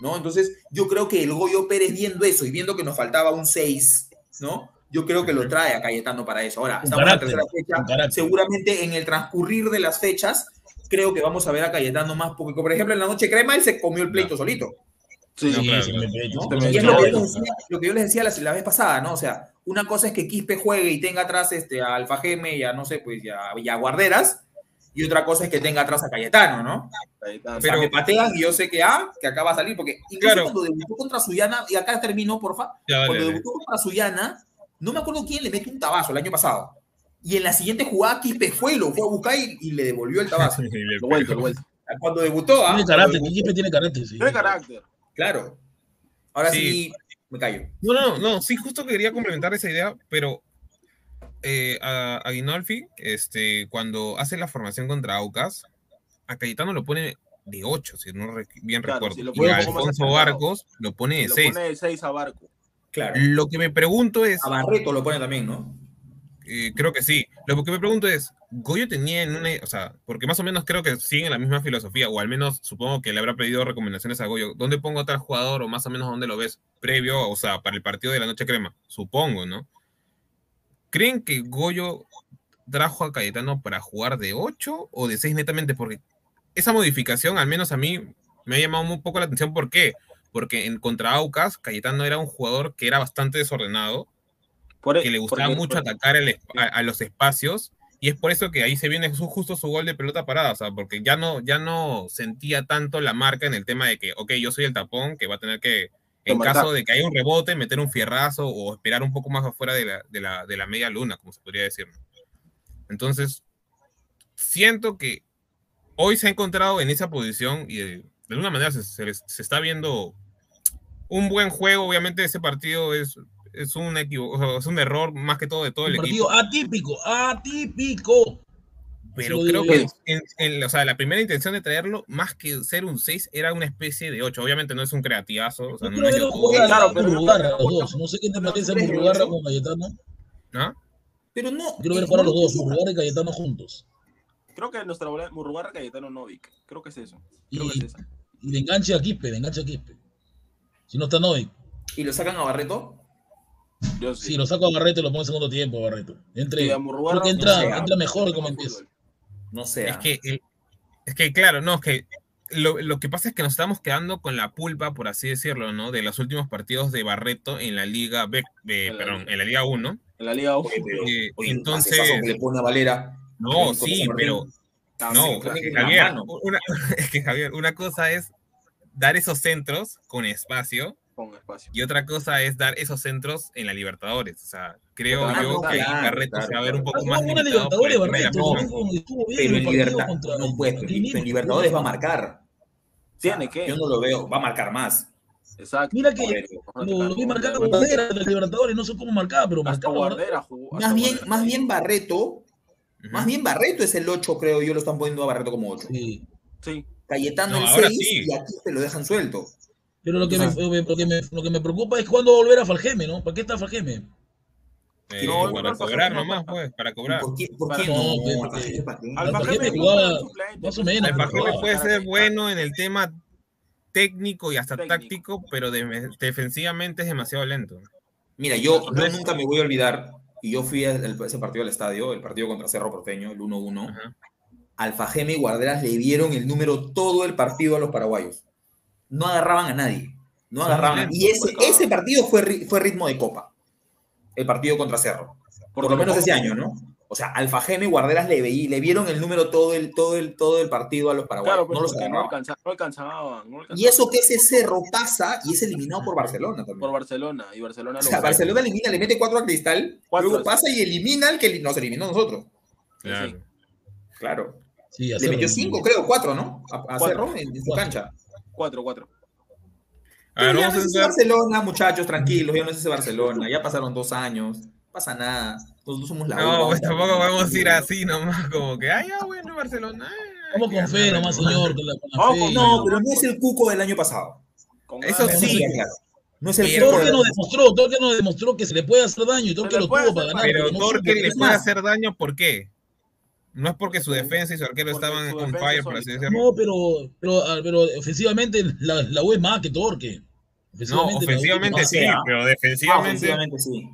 ¿no? Entonces, yo creo que el Goyo Pérez viendo eso y viendo que nos faltaba un 6, ¿no? Yo creo que lo trae a Cayetano para eso. Ahora, Un estamos en la tercera fecha. Seguramente en el transcurrir de las fechas, creo que vamos a ver a Cayetano más, porque, por ejemplo, en la noche crema él se comió el pleito solito. Sí, No, Sí, claro, sí, claro. ¿no? Y es lo que, yo les decía, lo que yo les decía la, la vez pasada, ¿no? O sea, una cosa es que Quispe juegue y tenga atrás este, a Alfa Geme y a, no sé, pues, y a, y a Guarderas, y otra cosa es que tenga atrás a Cayetano, ¿no? ahí está. O sea, Pero- me patean y yo sé que, ah, que acaba de salir, porque incluso Claro. cuando debutó contra Suyana, y acá termino, porfa, Ya, cuando dale. debutó contra Suyana, no me acuerdo quién le mete un tabazo el año pasado, y en la siguiente jugada Quispe fue, lo fue a buscar y, y le devolvió el tabazo. Y Lo vuelto, lo vuelto. Cuando debutó, ah, Tiene carácter, Quique tiene carácter, sí. Tiene carácter. claro. Ahora sí, Sí. Me callo. No, no, no, sí, justo quería complementar esa idea, pero eh, a, a Guinolfi, este, cuando hace la formación contra Aucas, a Cayetano lo pone de 8, si no re- bien Claro, recuerdo. si lo y pone a Alfonso. Barcos lo pone de Lo 6. pone de 6 a Barco. Claro. Lo que me pregunto es, A Barreto lo pone también, ¿no? Eh, creo que sí, lo que me pregunto es, Goyo tenía en una, o sea, porque más o menos creo que siguen la misma filosofía, o al menos supongo que le habrá pedido recomendaciones a Goyo, ¿dónde pongo a tal jugador o más o menos dónde lo ves previo, o sea, para el partido de la noche crema? Supongo, ¿no? ¿Creen que Goyo trajo a Cayetano para jugar de 8 o de 6 netamente? Porque esa modificación, al menos a mí, me ha llamado un poco la atención. ¿Por qué? Porque en contra Aucas, Cayetano era un jugador que era bastante desordenado, Por, que le gustaba porque- mucho porque- atacar el a, a los espacios y es por eso que ahí se viene su- justo su gol de pelota parada, o sea, porque ya no, ya no sentía tanto la marca en el tema de que, ok, yo soy el tapón que va a tener que, en caso de que haya un rebote, meter un fierrazo o esperar un poco más afuera de la, de la, de la media luna, como se podría decir. Entonces, siento que hoy se ha encontrado en esa posición y de, de alguna manera se, se- se está viendo un buen juego. Obviamente ese partido es, es, un equivo- es un error más que todo de todo el partido equipo. atípico, atípico. Pero creo que yo. en- en- o sea, la primera intención de traerlo, más que ser un 6, era una especie de 8. Obviamente no es un creativazo. O sea, no es que Claro, a pero los dos. No sé qué te parece ¿Pero Murrugarra eso? con Cayetano. ¿no? Pero no. Quiero ver eh, jugar a los dos, Murrugarra y Cayetano juntos. Creo que nuestra bola Murrugarra Cayetano Novik. Creo que es eso. Creo que Y, es esa. y de enganche a Quispe, de enganche a Quispe. Si no está Novi, ¿Y lo sacan a Barreto? Yo si lo saco a Barreto y lo pongo en segundo tiempo, Barreto. Entre, Sí, creo que no entra, entra mejor como empieza. No sé. Es que, el- es que, claro, no, es que lo, lo que pasa es que nos estamos quedando con la pulpa, por así decirlo, ¿no? De los últimos partidos de Barreto en la Liga B, eh, En la perdón, en la Liga 1. En la Liga 1. Oye, pero- Eh, el entonces- que le pone a Valera. No, sí, pero no, Javier, una, *laughs* es que Javier, una cosa es dar esos centros con espacio Con espacio. y otra cosa es dar esos centros en la Libertadores. O sea, creo Ah, yo no, que claro, Barreto claro, se va a ver claro. un poco más el Libertadores, Barreto. ¿no? Pero en Libertad, contra- no pero en. Libertadores va a marcar. Tiene que. Yo no lo veo, va a marcar más. Exacto. Mira que lo, lo vi marcar con Guardera de Libertadores, no sé cómo marcaba, pero marcaba. Guardera jugó. hasta Más bien, Guardera. más bien Barreto, Ujú. más bien Barreto es el 8, creo yo, lo están poniendo a Barreto como 8. Sí. Sí. Cayetano No, el ahora 6 sí. y aquí te lo dejan suelto. Pero lo que, me, lo, que me, lo que me preocupa es cuándo volver a Falgeme, ¿no? ¿Para qué está Falgeme? Eh, No, para cobrar no, no, nomás, no. pues, para ¿Y cobrar. ¿Por qué, por Para- qué No, Alfajeme, Alfajeme jugaba suplente, más o pues, menos, El pero Fajeme jugaba. puede ser bueno en el tema técnico y hasta Técnico. táctico, pero de- defensivamente es demasiado lento. Mira, yo, nunca me voy a olvidar, y yo fui a ese partido al estadio, el partido contra Cerro Porteño, el 1-1. Ajá. Alfajeme y Guarderas le dieron el número todo el partido a los paraguayos. No agarraban a nadie. No agarraban. Y ese, ese partido fue, fue ritmo de copa. El partido contra Cerro. Por lo menos ese año, ¿no? O sea, Alfajeme y Guarderas le, veí, le vieron el número todo el, todo el, todo el partido a los paraguayos. Claro, pues no los no alcanzaban, no alcanzaban, no Y alcanzaban. eso que ese cerro pasa y es eliminado por Barcelona también. por Barcelona. Y Barcelona o sea. Barcelona elimina, le mete cuatro a Cristal, Cuatro, luego pasa y elimina al que nos eliminó a nosotros. Claro. Claro. Sí, Le metió cinco, creo, cuatro, ¿no? A, a Cuatro. Cerro en, en su Cuatro. cancha. Cuatro, cuatro. A ver, Pero ya vamos no a entrar. Barcelona, muchachos, tranquilos, ya no es ese Barcelona, ya pasaron dos años, no pasa nada, nosotros somos la No, pues tampoco a ir así nomás, como que, ay, ya, bueno, Barcelona. ay, Vamos con fe nomás, ¿no? señor. con la- con la Vamos fe. con- No, pero no es el cuco del año pasado. Con Eso sí. claro. No es el Pero- cuco Torque nos demostró, Torque nos demostró que se le puede hacer daño y Torque lo puede tuvo para ganar. Pero no Torque le puede más- hacer daño, ¿por qué? No es porque su defensa y su arquero Porque estaban on fire, por así decirlo. No, pero, pero, ah, pero ofensivamente la, la U es más que Torque. No, U es ofensivamente sí, sea. pero Ah, defensivamente. ofensivamente sí.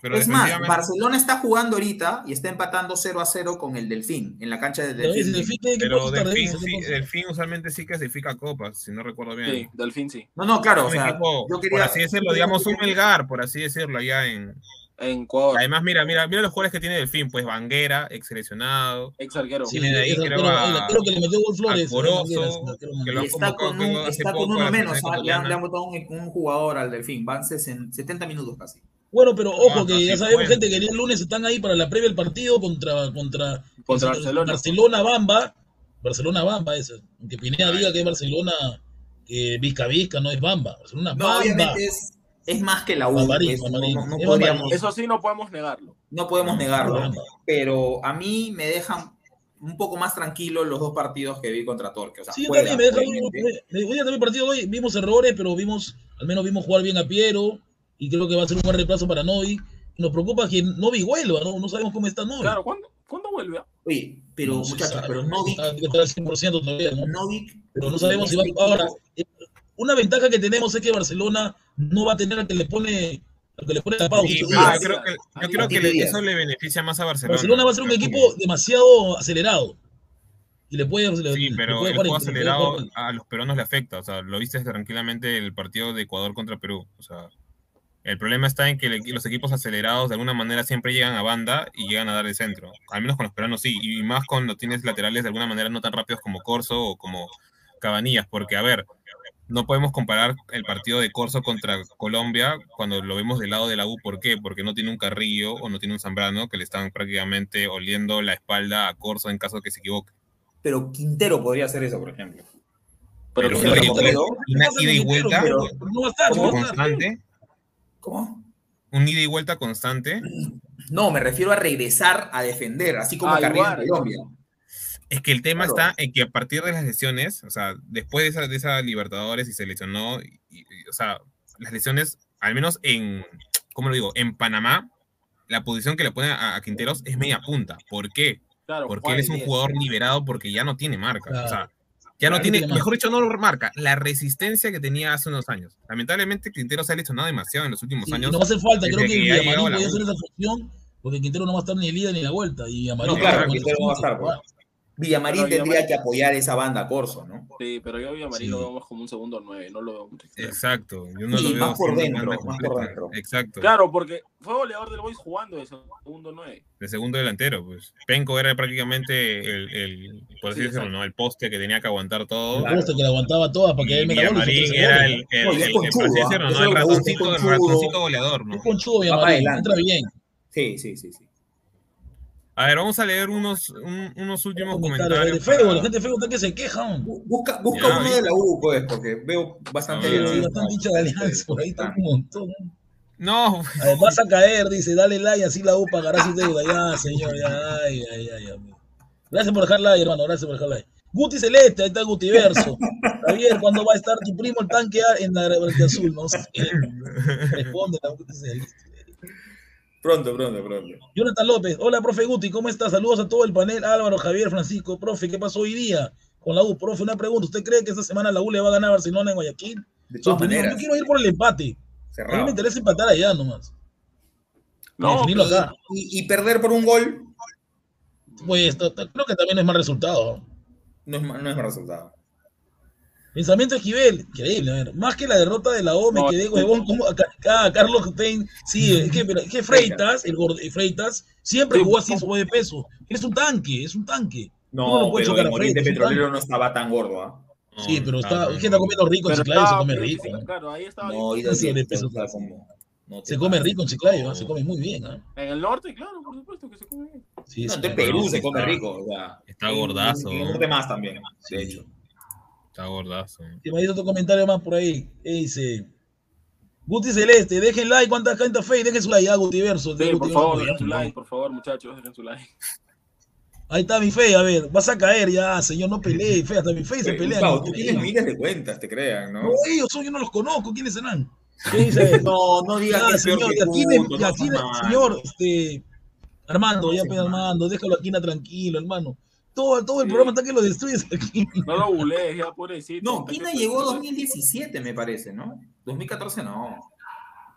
pero es más, Barcelona está jugando ahorita y está empatando 0 a 0 con el Delfín, en la cancha del Pero Delfín. Delfín tiene que Pero apostar de Delfín, sí. Delfín usualmente sí clasifica copas, si no recuerdo bien. Sí, Delfín sí. No, no, claro, o sea, equipo, yo quería... por así decirlo, digamos un Melgar, por así decirlo, allá en... En Ecuador. Además, mira, mira, mira los jugadores que tiene Delfín, pues Vanguera, ex seleccionado, Ex arquero. Sí, Tiene de ahí, creo, a- arquero que le metió gol Flores. Corozo, que lo está con, creo, un, está con uno menos, le, han, le han botado un, un jugador al Delfín, van 60 70 minutos casi. Bueno, pero ojo, Ah, que ya sabemos, bueno. gente, que el día lunes están ahí para la previa del partido contra, contra, Contra el- Barcelona. Barcelona Bamba. Barcelona Bamba, ese. Aunque Pineda diga que es Barcelona, que Vizca Vizca, no es Bamba. Barcelona No, Bamba. obviamente es, es más que la U, no- no, no Es podríamos. Eso sí no podemos negarlo. no podemos negarlo, pero a mí me dejan un poco más tranquilo los dos partidos que vi contra Torque. O sea, Sí, juegan, también me deja. obviamente. me- me- también el partido hoy vimos errores, pero vimos, al menos vimos jugar bien a Piero. Y creo que va a ser un buen reemplazo para Novi. Nos preocupa que Novi vuelva, ¿no? No sabemos cómo está Novi. Claro, ¿cuándo, ¿cuándo vuelve? Oye, pero No muchachos, sabe. pero Novik, Está- está al 100% todavía, ¿no? Novik, Pero no sabemos si va este ahora. eh, Una ventaja que tenemos es que Barcelona no va a tener al que le pone, al que le pone pausa. Sí, ah, yo creo que, yo creo que le- eso le beneficia más a Barcelona. Barcelona va a ser un equipo demasiado acelerado. Y le puede. le- Sí, le pero puede el juego le puede acelerado a los peruanos le afecta. O sea, lo viste tranquilamente el partido de Ecuador contra Perú. O sea, el problema está en que los equipos acelerados de alguna manera siempre llegan a banda y llegan a dar el centro. Al menos con los peruanos sí. Y más cuando tienes laterales de alguna manera no tan rápidos como Corso o como Cabanillas. Porque, a ver, no podemos comparar el partido de Corso contra Colombia cuando lo vemos del lado de la U. ¿Por qué? Porque no tiene un Carrillo o no tiene un Zambrano que le están prácticamente oliendo la espalda a Corso en caso de que se equivoque. Pero Quintero podría hacer eso, por ejemplo. Pero Pero ida y Quintero- vuelta- una ida y vuelta pero No va a estar, no va a estar. constante, ¿Cómo? un ida y vuelta constante. No, me refiero a regresar a defender, así como Ah, Carrillo en Colombia. Es que el tema Claro. está en que a partir de las lesiones, o sea, después de esa, de esa Libertadores y se lesionó, y- y- o sea, las lesiones, al menos en, ¿cómo lo digo? En Panamá, la posición que le ponen a, a Quinteros es media punta. ¿Por qué? Claro, Porque él es un 10. jugador liberado porque ya no tiene marca. O sea, ya no tiene, mejor dicho, no lo marca, la resistencia que tenía hace unos años. Lamentablemente, Quinteros se ha lesionado demasiado en los últimos Sí, años. no va a hacer falta, creo que que Villamarín podía hacer esa función, porque Quintero no va a estar ni el ida ni la vuelta. Y Amarín No, claro, Quintero no va a estar, jugar. Villamarín Pero tendría Villamarín- que apoyar esa banda Corso, ¿no? Sí, pero yo a Villamarín Sí. lo veo más como un segundo 9, no lo veo mucho. Exacto. Yo no Sí, lo veo más por dentro, más por dentro. Exacto. Claro, porque fue goleador del Boys jugando de segundo 9. de segundo delantero, pues. Penco era prácticamente el, el por así Sí, decirlo. El poste que tenía que aguantar todo. Me gusta que la aguantaba toda para que él. Villamarín era 13 el, el, el- ¿ah? El ratoncito, el goleador, ¿no? Es conchudo, para Villamarín, adelante. entra bien. Sí, sí, sí, sí. A ver, vamos a leer unos, un- unos últimos Comentarios de feo, para- la gente feo está que se quejan. Bu- Busca, busca Ya, de la U, pues, porque veo bastante A ver, Sí, a ver. alianza. bastante hincha de alianza, por ahí está un montón. No, ver, vas a caer, dice, dale like, así la U pagará su deuda. Ya, señor, ya, ay, ay, ay, amigo. Gracias por dejar like, hermano, gracias por dejar like. Guti Celeste, ahí está Guti Verso. Javier, ¿cuándo va a estar tu primo el tanque A en la Verde Azul? No sé. *laughs* Responde la Guti Celeste. Pronto, pronto, pronto. Jonathan López, hola, profe Guti, ¿cómo estás? Saludos a todo el panel. Álvaro, Javier, Francisco, profe, ¿qué pasó hoy día con la U? Profe, una pregunta, ¿usted cree que esta semana la U le va a ganar a Barcelona en Guayaquil? De todas Sorprendido, maneras, Yo quiero ir por el empate. A mí me interesa empatar allá nomás. No, Y, acá. y- y perder por un gol Pues creo que también es más resultado. no es, no es mal resultado. Pensamiento Esquivel, increíble, a ver, más que la derrota de la O, me No, quedé huevón como Carlos Stein, sí, es que, pero, es que Freitas, el gordo, Freitas, siempre jugó así su de peso, es un tanque, es un tanque. No, No, no puede pero chocar el a Oriente Freitas, Petrolero no estaba tan gordo, ¿ah? Sí, pero está, claro, es que está comiendo rico en Chiclayo, se come rico, ¿no? Claro, ahí estaba. No, bien. y de Sí, de peso, sea, como- no Se come rico en Chiclayo, ¿ah? se come muy bien, ¿ah? En el norte, claro, por supuesto que se come bien. Sí, No, sí, en. Perú se está- come rico, o sea. está gordazo, En el ¿no? norte más también, de hecho. Está gordazo. Y me dice otro comentario más por ahí. dice: Guti Celeste, dejen like, cuánta gente fe y dejen su like, ah, Gutiverso. Sí, por no, favor, no, dejen su no. like, por favor, muchachos, dejen su like. Ahí está mi fe, a ver, vas a caer ya, señor, no pelee, fe, hasta mi fe se pelea. No tú tienes miles de cuentas, te crean, ¿no? No, ellos son, yo no los conozco, ¿quiénes serán? ¿Qué dice? No, no digas Ya, que es peor señor, que y aquí, tú, le- no y aquí seas le- malo. señor, este, Armando, No ya pues malo. Armando, déjalo aquí na, tranquilo, hermano. Todo, todo el Sí. programa está que lo destruyes aquí. No lo bulees, ya, pobrecito. No, que- llegó 2017, me parece, ¿no? 2014 no.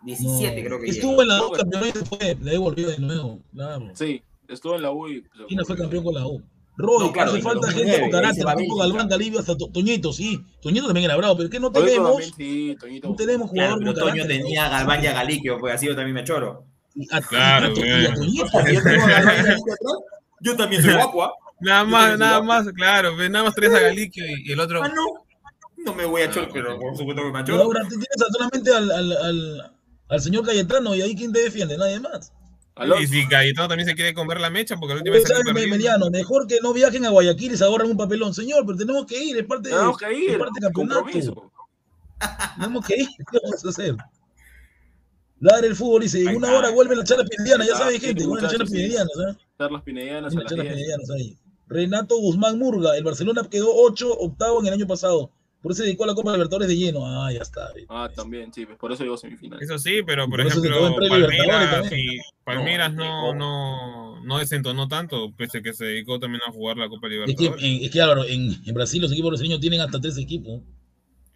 17 creo que Estuvo llegó. en la U campeón y después le devolvió de nuevo, claro. Sí, estuvo en la U y. China fue campeón con la U. Roy, No, claro, hace falta 2009, gente con carácter, se Bélgica. Galván, Calibio, hasta To- Toñito, sí. Toñito también era bravo, pero es que no Toñito tenemos, también, sí, Toñito. no tenemos Claro, jugador pero con Toño carácter. tenía a Galván y a Galiquio, pues así yo también me choro. Y a- Claro, y a a Toñito, yo tengo a Galván y a Galiquio atrás, yo también soy guapo, ¿ah? Nada más, nada más, claro, nada más tres a Galiquio y, y el otro. Ah, no. No me voy a Ah, pero ok. por supuesto que me Y choro. ahora tú tienes solamente al, al, al, al señor Cayetano y ahí quién te defiende, nadie más. Y si Cayetano también se quiere comer la mecha porque la última vez ¿Sabe, salió perdiendo. Meliano? Mejor que no viajen a Guayaquil y se ahorren un papelón. Señor, pero tenemos que ir, es parte, Tenemos que es ir. parte del campeonato. Compromiso. Tenemos que ir, ¿qué vamos a hacer? Ladre el fútbol dice, en una hora vuelve la charla pinediana, ya saben gente, vuelve la charla muchachos, sí. pinediana, ¿sabes? Charlas Pinedianas a Una las charla 10. pinedianas ahí. Renato Guzmán Murga, el Barcelona quedó 8 octavo en el año pasado. Por eso se dedicó a la Copa Libertadores de lleno. Ah, ya está. Ah, también, sí, pues por eso llegó a semifinal. Eso sí, pero por ejemplo, Palmeiras, y Palmeiras no, No, no, no desentonó tanto, pese a que se dedicó también a jugar la Copa Es que, Libertadores. en, es que Álvaro, en, en Brasil los equipos brasileños tienen hasta tres equipos.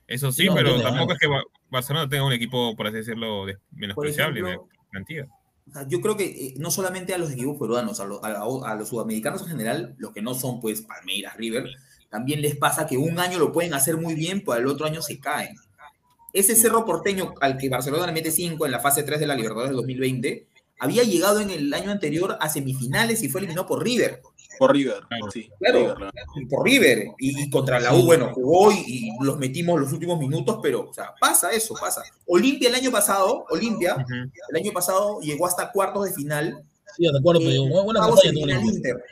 Eso sí, no, pero tampoco es que Ba- Barcelona tenga un equipo, por así decirlo, de- menospreciable de plantilla. O sea, yo creo que eh, no solamente a los equipos peruanos, a, lo- a- a los sudamericanos en general, los que no son pues Palmeiras, River, también les pasa que un año lo pueden hacer muy bien, pero al otro año se caen. Ese Cerro Porteño al que Barcelona le mete 5 en la fase 3 de la Libertadores del 2020, había llegado en el año anterior a semifinales y fue eliminado por River. Por River, Claro. sí. Claro. River, claro. Por River. Y, y contra la U, bueno, jugó y, y los metimos los últimos minutos, pero, o sea, pasa eso, pasa. Olimpia el año pasado, Olimpia, el año pasado llegó hasta cuartos de final Sí, de acuerdo, en pero buena, buena Inter.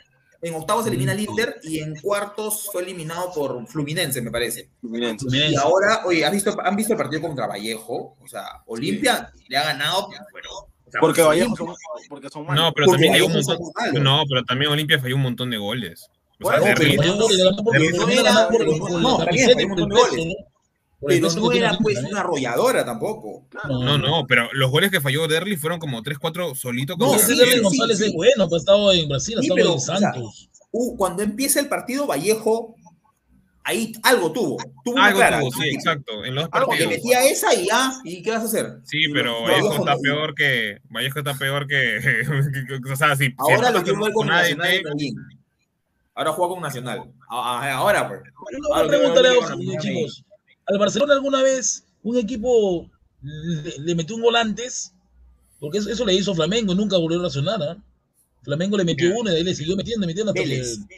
En octavos elimina al Inter y en cuartos fue eliminado por Fluminense, me parece. Fluminense. Y ahora, oye, ¿has visto, ¿han visto el partido contra Vallejo? O sea, Olimpia le ha ganado, pero... Porque Vallejo son, porque son malos. No, pero Porque también llegó un montón. No, pero también Olimpia falló un montón de goles. O sea, Bueno, pero no- pero no era- pues una arrolladora tampoco. Claro. No, no, pero los goles que falló Derli fueron como 3-4 solitos No, ese sí, González es bueno, pues ha estado en Brasil, ha estado en Santos. Cuando empieza el partido, Vallejo, ahí algo tuvo. Tuvo Algo clara. tuvo, sí, exacto. En los Algo que metía esa y ya, ¿y qué vas a hacer? Sí, pero los- Vallejo está peor que. Vallejo está peor que. que- *laughs* o sea, si. si Ahora no lo ver con Nacional de Medellín. Ahora juega con Nacional. Ahora, pues. Chicos. ¿Al Barcelona alguna vez un equipo le, le metió un gol antes? Porque eso, eso le hizo Flamengo, nunca volvió a reaccionar. ¿ah? Flamengo le metió uno y de ahí le siguió metiendo, metiendo hasta Vélez. que...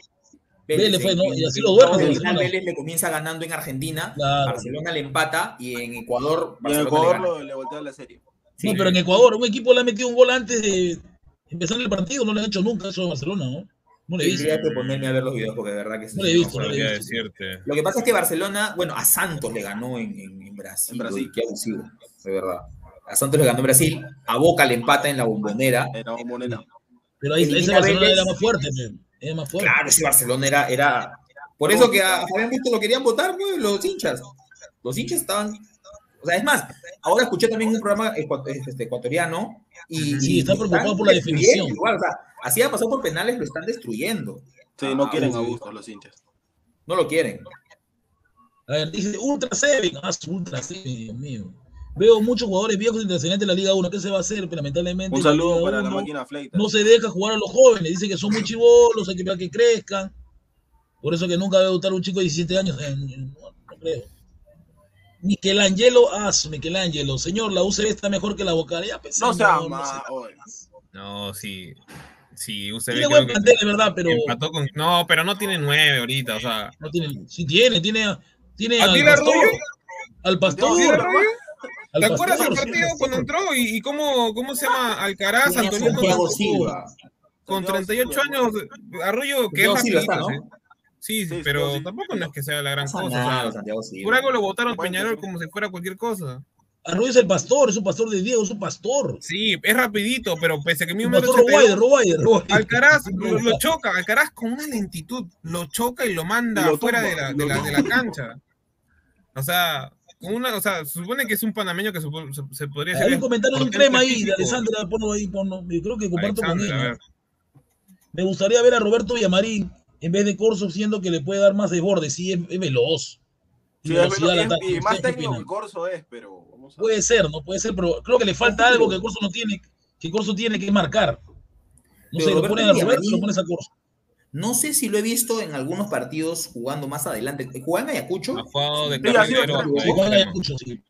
Vélez fue, ¿no? en- Y así en lo duerme final. Vélez le comienza ganando en Argentina. Claro. Barcelona le empata y en Ecuador. En Ecuador le le voltea la serie. Sí. No, pero en Ecuador, un equipo le ha metido un gol antes de empezar el partido, no le han hecho nunca eso a Barcelona, ¿no? No le he visto. Tendría que ponerme a ver los videos porque de verdad que sí. No le he visto, no le he visto. Lo que pasa es que Barcelona, bueno, a Santos le ganó en, en- en Brasil. En Brasil. Qué abusivo, de verdad. A Santos le ganó en Brasil, a Boca le empata en la bombonera. Era Monena. Pero ahí, ese Barcelona Vélez. era más fuerte, pe. Era más fuerte. Claro, ese Barcelona era. era... Por eso que a Fabián Busto lo querían votar, pues, los hinchas. Los hinchas estaban. O sea, es más, ahora escuché también un programa este, ecuatoriano y. Sí, están preocupados por la definición. Igual, o sea, así ha pasado por penales, lo están destruyendo. Sí, no Ah, quieren a gusto los hinchas. No lo quieren. A ver, dice Ultra Seven. Ah, Ultra Seven, Dios mío. Veo muchos jugadores viejos internacionales de la Liga 1. ¿Qué se va a hacer? Pero lamentablemente. Un saludo para la 1 máquina Fleita. No se deja jugar a los jóvenes. Dice que son muy chivolos, hay que esperar que crezcan. Por eso que nunca va a debutar un chico de 17 años. Eh, No, no creo. Michelangelo, su Michelangelo. Señor, la UCB está mejor que la Boca. Ya, pues, No sea no más. sea- oye. No, sí. Sí, UCB Tiene buen plantel, de verdad, pero con- No, pero no tiene nueve ahorita, o sea. no tiene. Sí tiene, tiene, tiene ¿A al pastor. Al pastor. ¿Tiene Arroyo? ¿Te acuerdas del partido cuando entró y, y cómo, cómo se llama Alcaraz, Tiene a Antoniano Santiago con, Silva. con Santiago 38 Silva, años, Arroyo que es rapidito, está, ¿no? ¿sí? Sí, Sí, pero sí, tampoco no es que sea la gran No cosa. o sea, nada, Santiago Silva. por algo lo votaron Peñarol como si fuera cualquier cosa. Arroyo es el pastor, es un pastor de Diego, es un pastor. Sí, es rapidito, pero pese a que mismo pastor Roguayer, Roguayer. Alcaraz lo, lo choca, Alcaraz con una lentitud, lo choca y lo manda Lo fuera tumba, de la, de, la, de la cancha. O sea, una, o sea, se supone que es un panameño que supo- se, se podría. Hay un comentario de un crema ahí, de. Alessandra, ponlo ahí, ponlo. Yo creo que comparto con Alexander, él. a ¿no? ver. Me gustaría ver a Roberto Villamarín en vez de Corso, siendo que le puede dar más desborde. Sí, es, es veloz. Y Sí, es y, más ¿Ustedes qué técnico que? Corso es, pero vamos a Puede ser, no puede ser, pero creo que le falta algo que Corso no tiene, que Corso tiene que marcar. No Pero sé, lo pones a Roberto, Villamarín- lo pones a Corso. No sé si lo he visto en algunos partidos jugando más adelante. ¿Juega en Ayacucho? Ha jugado de Sí, carrilero Sí, juega en extremo. Ayacucho, sí.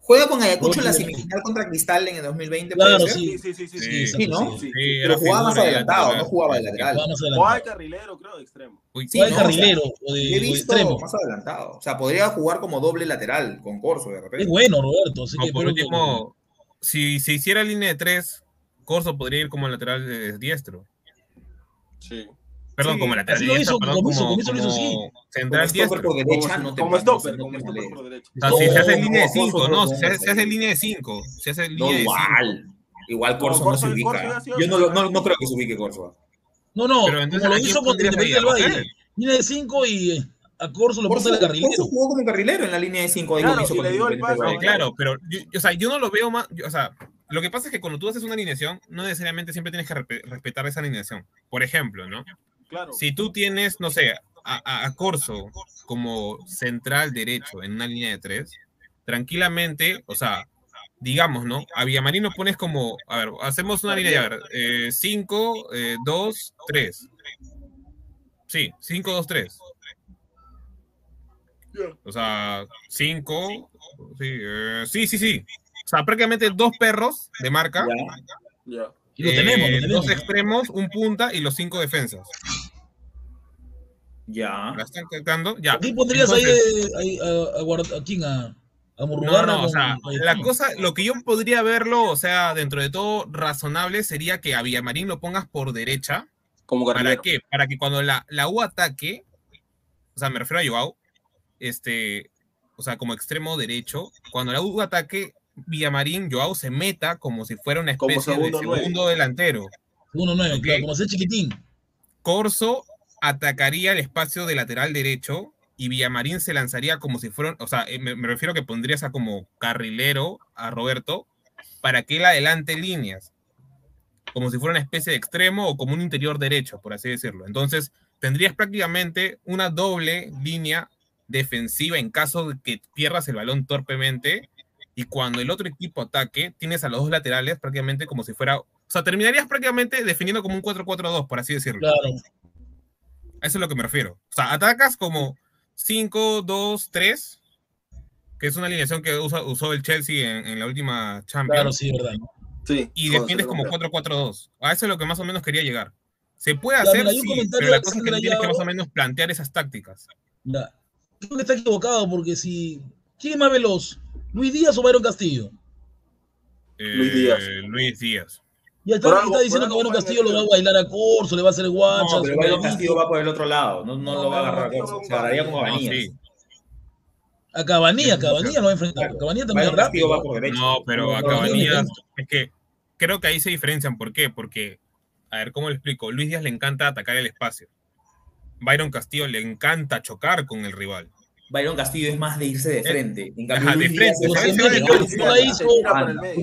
¿Juega con Ayacucho en la semifinal contra Cristal en el 2020? Claro, sí. Sí, sí, sí, sí. Sí, sí. Sí, ¿no? Sí. Sí, Pero jugaba más adelantado, no jugaba de lateral. Hay adelantado. carrilero, creo, de extremo. Juega de carrilero o de, He o de visto extremo. más adelantado. O sea, podría jugar como doble lateral con Corso de repente. Es bueno, Roberto. Así No, que por último, si se hiciera línea de tres, Corso podría ir como lateral de diestro. Sí. Perdón, Sí, como lateral así lo diestro, hizo, perdón, como hizo, como, como central diestro. por derecha, Como, no te como stopper, como stopper por derecha. O sea, si se hace No, línea de Corso 5, no si se, hace ahí. línea de 5, se hace No, línea de 5. igual. Igual Corso no, se ubica. Yo no, lo- no, no creo que se ubique Corso. No, no, Pero entonces, como ¿a lo hizo ahí? Independiente del ¿A Valle. Línea de 5 y eh, a Corso lo Corso, pone de carrilero. Corso jugó como carrilero en la línea de 5 ahí Claro, hizo y con le dio el Sí, Valle. claro, pero yo, o sea, yo no lo veo más, yo- o sea, lo que pasa es que cuando tú haces una alineación, no necesariamente siempre tienes que respe- respetar esa alineación. Por ejemplo, ¿no? Claro. Si tú tienes, no sé, a, a- Corso como central derecho en una línea de tres, tranquilamente, o sea, digamos, ¿no? A Villamarín lo pones como, a ver, hacemos una línea, a ver, 5, 2, 3. Sí, 5, 2, 3. O sea, 5, sí, eh, sí, sí, sí. O sea, prácticamente dos perros de marca, Ya. Ya. Y lo tenemos, eh, lo tenemos. dos extremos, un punta y los cinco defensas. Ya. ¿La están captando? Ya. ¿Aquí pondrías ahí, Entonces, eh, ahí a, a, a quién? A, a No, Murrugarra no, o sea, la cosa, lo que yo podría verlo, o sea, dentro de todo razonable sería que a Villamarín lo pongas por derecha. Como ¿Para qué? Para que cuando la, la U ataque, o sea, me refiero a Joao, este, o sea, como extremo derecho, cuando la U ataque, Villamarín, Joao se meta como si fuera una especie segundo de nueve. segundo delantero. 1-9, Ok. claro, como ser chiquitín. Corso atacaría el espacio de lateral derecho y Villamarín se lanzaría como si fuera, o sea, eh, me, me refiero que pondrías a como carrilero a Roberto para que él adelante líneas, como si fuera una especie de extremo o como un interior derecho, por así decirlo. Entonces, tendrías prácticamente una doble línea defensiva en caso de que pierdas el balón torpemente y cuando el otro equipo ataque, tienes a los dos laterales prácticamente como si fuera, o sea, terminarías prácticamente definiendo como un 4-4-2, por así decirlo. Claro. A eso es lo que me refiero. O sea, atacas como 5, 2, 3, que es una alineación que usa- usó el Chelsea en, en la última Champions, Claro, sí, verdad. Sí. y defiendes como 4, 4, 2. A eso es lo que más o menos quería llegar. Se puede hacer, sí, pero la cosa es que tienes que más o menos plantear esas tácticas. Creo que está equivocado porque si. ¿Quién es más veloz? ¿Luis Díaz o Byron Castillo? Luis Díaz. Eh, Luis Díaz. Ya está, está diciendo que Byron Castillo lo va a bailar a Corso, le va a hacer guachas. No, pero Byron. Castillo va por el otro lado. No, no No, lo va a agarrar a Corso. Se agarraría con No, Cabanillas. sí. A Cabanilla, Cabanilla lo va a enfrentar. Claro. Cabanilla también Byron rápido. va por derecha. No, pero a No, no, no, Cabanillas, no. es que creo que ahí se diferencian. ¿Por qué? Porque, a ver, ¿cómo le explico? Luis Díaz le encanta atacar el espacio. Byron Castillo le encanta chocar con el rival. Byron Castillo es más de irse de frente. En cambio, Ajá, de Luis Díaz frente, es de México no la hizo.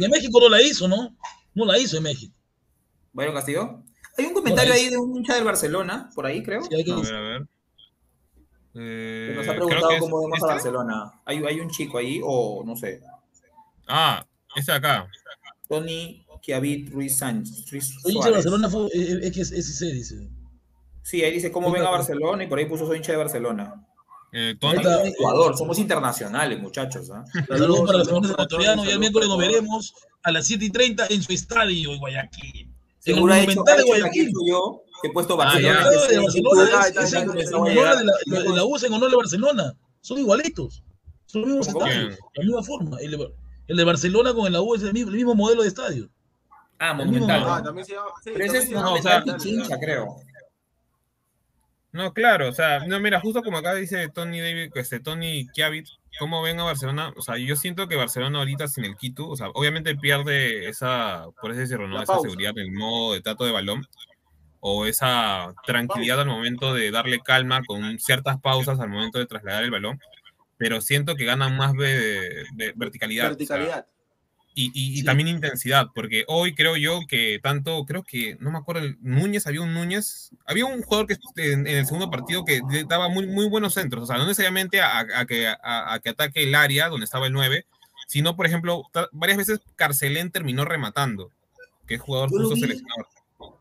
en México no la hizo, ¿no? No la hizo en México. Byron Castillo. Hay un comentario ahí. de un hincha del Barcelona, por ahí creo. Sí, hay que- A ver, a ver. Eh, Que nos ha creo preguntado es cómo vemos a este. Barcelona. Hay, hay un chico ahí, o no sé, Ah, este de acá. Tony Chiavit Ruiz Sánchez. Ruiz Soy hincha de. Barcelona, fue, es, es que es SC, dice. Sí, ahí dice cómo ven a Barcelona y por ahí puso soy hincha de Barcelona. Eh, Ecuador, somos internacionales, muchachos. ¿ah? Saludos para los señores ecuatorianos y el miércoles nos veremos a las 7 y 30 en su estadio en Guayaquil. En el Seguro hecho, de Guayaquil. yo, que he puesto Ah, Barcelona. ya. De Barcelona es, en, honor de la, la- la U es en honor de Barcelona. Son igualitos. Son los mismos estadios. La misma forma. El de, el de Barcelona con el la U es el mismo, el mismo modelo de estadio. Ah, El Monumental. mismo- Ah, también se llama. sí, Pero ese es no, o sea, Monumental Pichincha, creo. No, claro, o sea, no, mira, justo como acá dice Tony David, este, Tony Kiavit, ¿cómo ven a Barcelona? O sea, yo siento que Barcelona ahorita sin el Quito, o sea, obviamente pierde esa, por así decirlo, ¿no? Esa seguridad en el modo de trato de balón, o esa tranquilidad al momento de darle calma con ciertas pausas al momento de trasladar el balón, pero siento que ganan más de, de verticalidad. o sea, Verticalidad. Y, y- y también intensidad, porque hoy creo yo que tanto, creo que, no me acuerdo, el Núñez, había un Núñez, había un jugador que en, en el segundo partido que le daba muy, muy buenos centros, o sea, no necesariamente a, a que, a, a que ataque el área donde estaba el 9, sino, por ejemplo, varias veces Carcelén terminó rematando, que es jugador justo vi. seleccionador.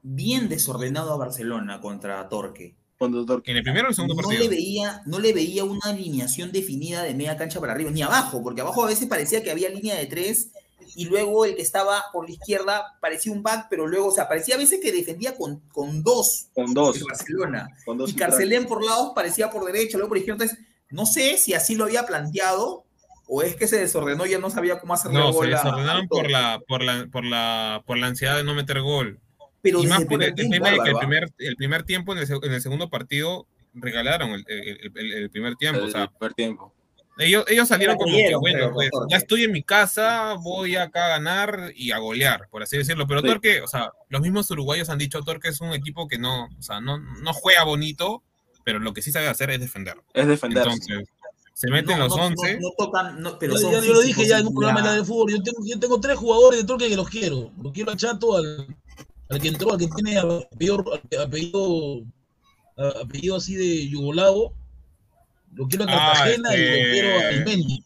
Bien desordenado a Barcelona contra Torque. Conductor. En el primero o el segundo no partido. le veía no le veía una alineación definida de media cancha para arriba, ni abajo, porque abajo a veces parecía que había línea de tres y luego el que estaba por la izquierda parecía un back, pero luego, o sea, parecía a veces que defendía con, con dos Con dos. el Barcelona. Con dos Y Carcelén por lados parecía por derecha, luego por izquierda. Entonces, no sé si así lo había planteado o es que se desordenó y ya no sabía cómo hacerle No, se gol a- desordenaron a por la, por, la, por, la, por la ansiedad de no meter gol. Pero y más por el, primer el tiempo, tema de que el ¿ah? primer, el primer tiempo en el, seg- en el segundo partido regalaron el, el- el- el primer tiempo. El o sea, primer tiempo. Ellos, ellos salieron como que, bueno, creo, pues, ya estoy en mi casa, voy acá a ganar y a golear, por así decirlo. Pero Sí. Torque, o sea, los mismos uruguayos han dicho, Torque es un equipo que no, o sea, no, no juega bonito, pero lo que sí sabe hacer es defender. Es defenderse. Entonces, se meten No, los no, no, 11. No, tocan, no, pero Yo, yo lo dije ya en un programa de fútbol. Yo tengo, yo tengo tres jugadores de Torque que los quiero. Lo quiero a Chato, al, al que entró, al que tiene apellido, apellido, apellido así de yugoslavo. Lo quiero a Ah, Cartagena y lo este- quiero a Mendy.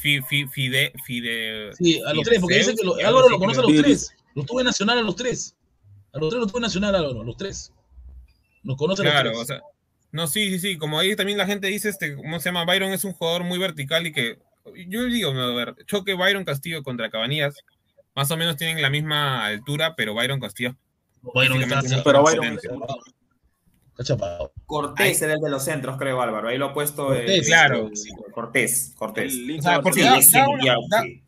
Fi, fi, fide, fide, Sí, a los tres, porque dice que lo- Álvaro lo conoce a los tres. Los tuve nacional a los tres. A los tres los tuve nacional, Álvaro, los tres. Los conoce a los Claro, tres. o sea, no, sí, sí, sí, como ahí también la gente dice, este, ¿cómo se llama? Byron es un jugador muy vertical y que, yo digo, a ver, choque Byron Castillo contra Cabanillas, más o menos tienen la misma altura, pero Byron Castillo Byron está, Pero Byron. Está chapado. Cortés era el de los centros, creo, Álvaro. Ahí lo ha puesto. eh, Cortés, claro. eh, Cortés, Cortés. El link O sea, de porque Sí, da- Barcelona. ese da una- ya, da- sí.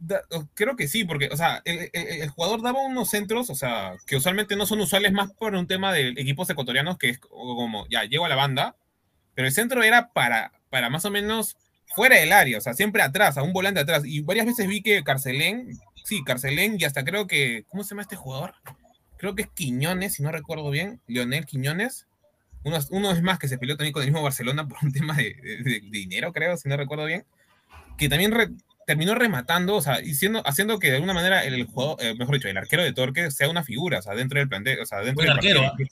Da- creo que sí, porque, o sea, el, el- el jugador daba unos centros, o sea, que usualmente no son usuales más por un tema de equipos ecuatorianos, que es como, ya, llego a la banda, pero el centro era para, para más o menos fuera del área, o sea, siempre atrás, a un volante atrás, y varias veces vi que Carcelén, sí, Carcelén, y hasta creo que, ¿cómo se llama este jugador? Creo que es Quiñones, si no recuerdo bien, Leonel Quiñones, uno, uno es más que se peleó también con el mismo Barcelona por un *laughs* tema de, de- de dinero, creo, si no recuerdo bien, que también re- terminó rematando, o sea, siendo- haciendo que de alguna manera el jugador, eh, mejor dicho, el arquero de Torque sea una figura, o sea, dentro del plantel, o sea, dentro del arquero, partido.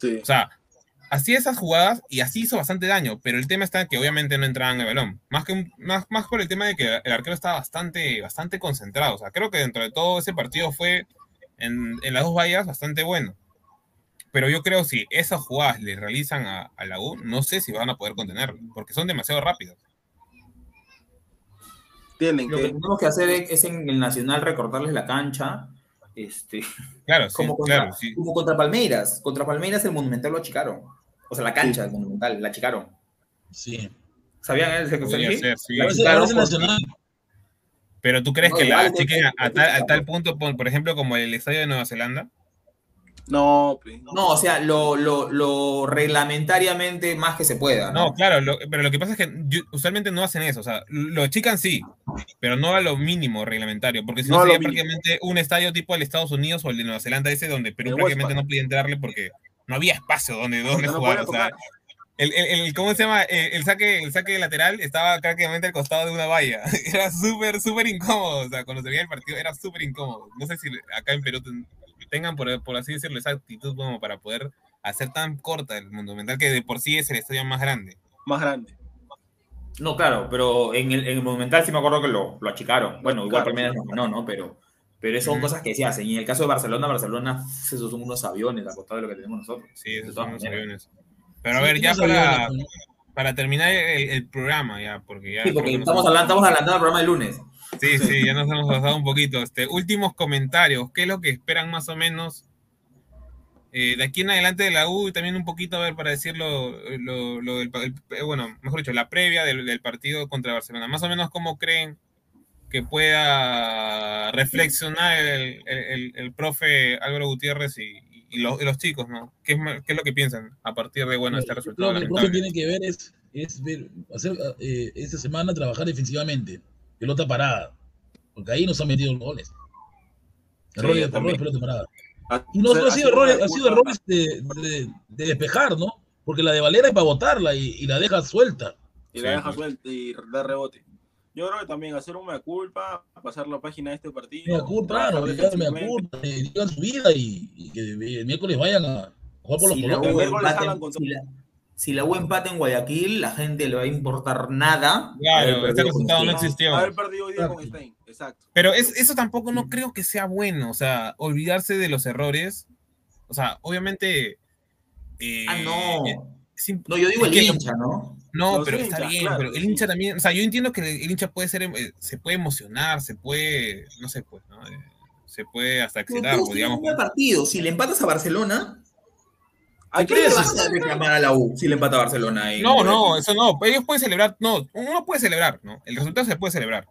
Sí. O sea, hacía esas jugadas y así hizo bastante daño, pero el tema está en que obviamente no entraban el balón. Más, que un- más, más por el tema de que el arquero estaba bastante, bastante concentrado. O sea, creo que dentro de todo ese partido fue en, en las dos vallas bastante bueno. Pero yo creo si esas jugadas le realizan a, a la U, no sé si van a poder contenerlo, porque son demasiado rápidos. Tienen Lo que que. tenemos que hacer es, es en el Nacional recortarles la cancha. Este, Claro, *laughs* sí, como, contra, claro, sí. como contra Palmeiras. Contra Palmeiras el Monumental lo achicaron. O sea, la cancha del Monumental la achicaron. Sí. ¿Sabían que Podría ser, sí. La Ahora es- achicaron es el porque- Nacional. Pero tú crees No, que la achiquen a, tal, a tal punto, por, por ejemplo, como el estadio de Nueva Zelanda. No, pues, no. No, o sea, lo, lo, lo reglamentariamente más que se pueda. No, No, claro, lo- pero lo que pasa es que yo- usualmente no hacen eso. O sea, lo achican sí, pero no a lo mínimo reglamentario, porque si no, sería prácticamente un estadio tipo el Estados Unidos o el de Nueva Zelanda, ese donde Perú El prácticamente no podía entrarle porque no había espacio donde, donde jugar. O sea, tocar. El, el- el- ¿cómo se llama? El, el saque, el saque lateral estaba prácticamente al costado de una valla. *laughs* Era súper, súper incómodo. O sea, cuando se veía el partido era súper incómodo. No sé si acá en Perú ten- tengan, por, por así decirlo, esa actitud como para poder hacer tan corta el Monumental, que de por sí es el estadio más grande. Más grande. No, claro, pero en el, en el Monumental sí me acuerdo que lo, lo achicaron. Bueno, igual Claro, Palmeiras sí. nos ganó, ¿no? Pero, pero son cosas que se hacen. Y en el caso de Barcelona, Barcelona, *laughs* esos son unos aviones a costado de lo que tenemos nosotros. Sí, esos son maneras. aviones. Pero a Sí, ver, ya para, terminar el, el programa ya, porque ya... Sí, porque estamos hablando, estamos adelantando el programa del lunes. Sí, sí, *laughs* ya nos hemos pasado un poquito. Este, últimos comentarios. ¿Qué es lo que esperan más o menos eh, de aquí en adelante de la U? Y también un poquito, a ver, para decirlo, lo, lo del, el- eh, bueno, mejor dicho, la previa del, del partido contra Barcelona. Más o menos, ¿cómo creen que pueda reflexionar el, el- el- el profe Álvaro Gutiérrez y, y los, y los chicos, ¿no? ¿Qué es, ¿Qué es lo que piensan a partir de, bueno, este Yo resultado Lo que tiene que ver es, es ver, hacer eh, esta semana trabajar defensivamente, pelota parada, porque ahí nos han metido los goles. Errores, Sí, errores, pelota parada. Y no, ha sido errores, ha sido errores de, de- de despejar, ¿no? Porque la de Valera es para botarla y, y la deja suelta. y la Sí, deja suelta y da rebote. Yo creo que también hacer una culpa, pasar la página de este partido. Me culpa, claro, trabajar ya me defensivamente. culpa, eh, digan su vida y, y que el miércoles vayan a jugar por los Si la, colores. Con si la- si la U empata en Guayaquil, la gente le va a importar nada. Claro, este con resultado no existió. Haber perdido hoy día con Exacto. Stein, exacto. Pero es, eso tampoco no creo que sea bueno, o sea, olvidarse de los errores. O sea, obviamente. eh, Ah, no. es imp- No, yo digo es el que- hincha, ¿no? No, Los pero está bien, claro, pero el sí. hincha también, o sea, yo entiendo que el hincha puede ser, eh, se puede emocionar, se puede, no sé, pues, ¿no? Eh, se puede hasta todos pues, digamos. un buen partido. Si le empatas a Barcelona, Hay ¿a que qué le vas a reclamar a la U si le empata a Barcelona? No, no, eso no. Ellos pueden celebrar, no, uno puede celebrar, ¿no? El resultado se puede celebrar.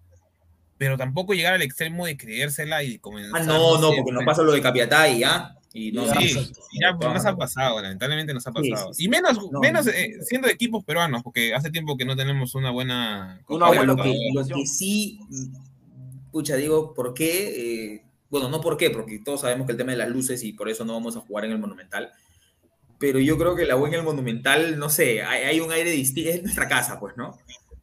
Pero tampoco llegar al extremo de creérsela y comenzar. Ah, no, no, porque no pasa lo de Capiatay, ¿ya? Y no, Sí, ya no, nos no. ha pasado, lamentablemente nos ha pasado. sí, sí. Y menos, No, menos no. eh, siendo de equipos peruanos, porque hace tiempo que no tenemos una buena. Una buena lo que, Bueno, lo que sí, pucha, digo, ¿por qué? Eh, bueno, no por qué, porque todos sabemos que el tema de las luces y por eso no vamos a jugar en el Monumental. Pero yo creo que la U en el Monumental, no sé, hay, hay un aire distinto, es nuestra casa, pues, ¿no?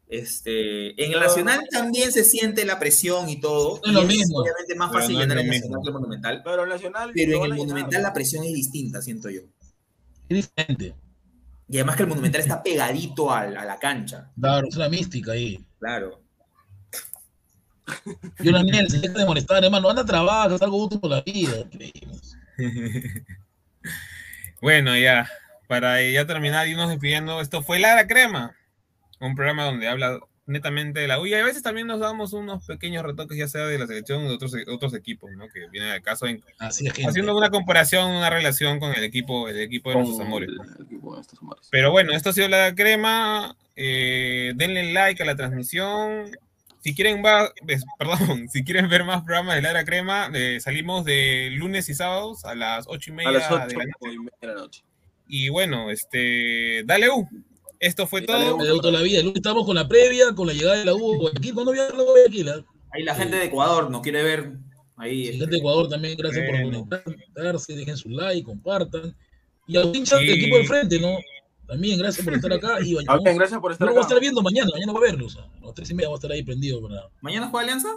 Este, en el Nacional también se siente la presión y todo. No es lo y mismo. obviamente más Pero fácil no llenar lo el. Nacional que el Monumental. Pero el Nacional. Pero lo en el a. Monumental la presión es distinta, siento yo. Es diferente. Y además que el Monumental está pegadito al- a la cancha. Claro, es una mística ahí. Claro. Yo la niña se deja de molestar, hermano. Anda, trabaja, algo útil por la vida. *laughs* bueno, ya. Para ya terminar y irnos despidiendo, esto fue Lara Crema, un programa donde habla netamente de la U y a veces también nos damos unos pequeños retoques, ya sea de la selección o de otros, otros equipos, ¿no? Que viene al caso en- Así es, gente. haciendo una comparación, una relación con el equipo, el equipo de nuestros amores. Pero bueno, esto ha sido la crema. Eh, denle like a la transmisión. Si quieren va- ves- *laughs* perdón, si quieren ver más programas de la crema, eh, salimos de lunes y sábados a las ocho y media A las de 8 la noche. y media de la noche. Y bueno, este, dale U. Esto fue todo. La vida. Estamos con la previa, con la llegada de la U. a Guayaquil. ¿Cuándo viene la U a Guayaquil? ah? Ahí la gente de Ecuador nos quiere ver. Ahí. Sí, este, gente de Ecuador también, gracias Bueno. por conectarse, dejen su like, compartan. Y a los hinchas Sí. del equipo del frente, ¿no? También gracias por estar acá. Y vayamos. gracias por estar lo voy a acá. estar viendo mañana, mañana voy a verlos. A las tres y media voy a estar ahí prendido para. ¿Mañana juega Alianza?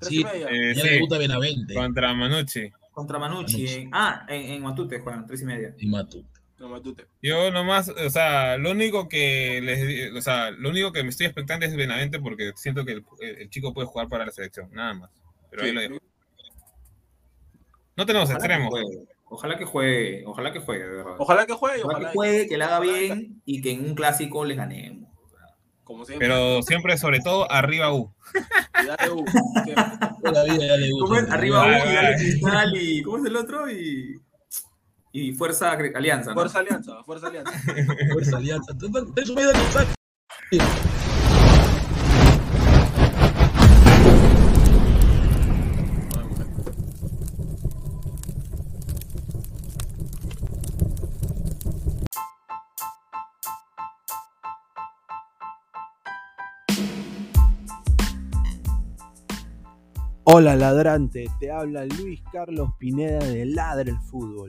Tres Sí, y media. Eh, Mañana sí, debuta Benavente contra Manucci. Contra Manucci. Manucci. en- ah, en, en Matute juegan, tres y media. y Matu. No, Matute. Yo nomás, o sea, lo único que les, o sea, lo único que me estoy expectante es Benavente porque siento que el, el chico puede jugar para la selección, nada más. Pero ahí lo dejo. No tenemos Ojalá extremos. Ojalá que juegue, ojalá que juegue, de verdad. Ojalá que juegue, Ojalá ojalá que juegue, que le haga bien y que en un clásico les ganemos. Como siempre. Pero siempre, sobre todo, arriba U. Y dale, U. La. Arriba U y dale. Cristal y. ¿Cómo es el otro? Y. Y Fuerza Alianza, ¿no? Fuerza Alianza, Fuerza Alianza. *laughs* Fuerza Alianza. Ten- ten su media que saque. Hola ladrante, te habla Luis Carlos Pineda de Ladre el Fútbol.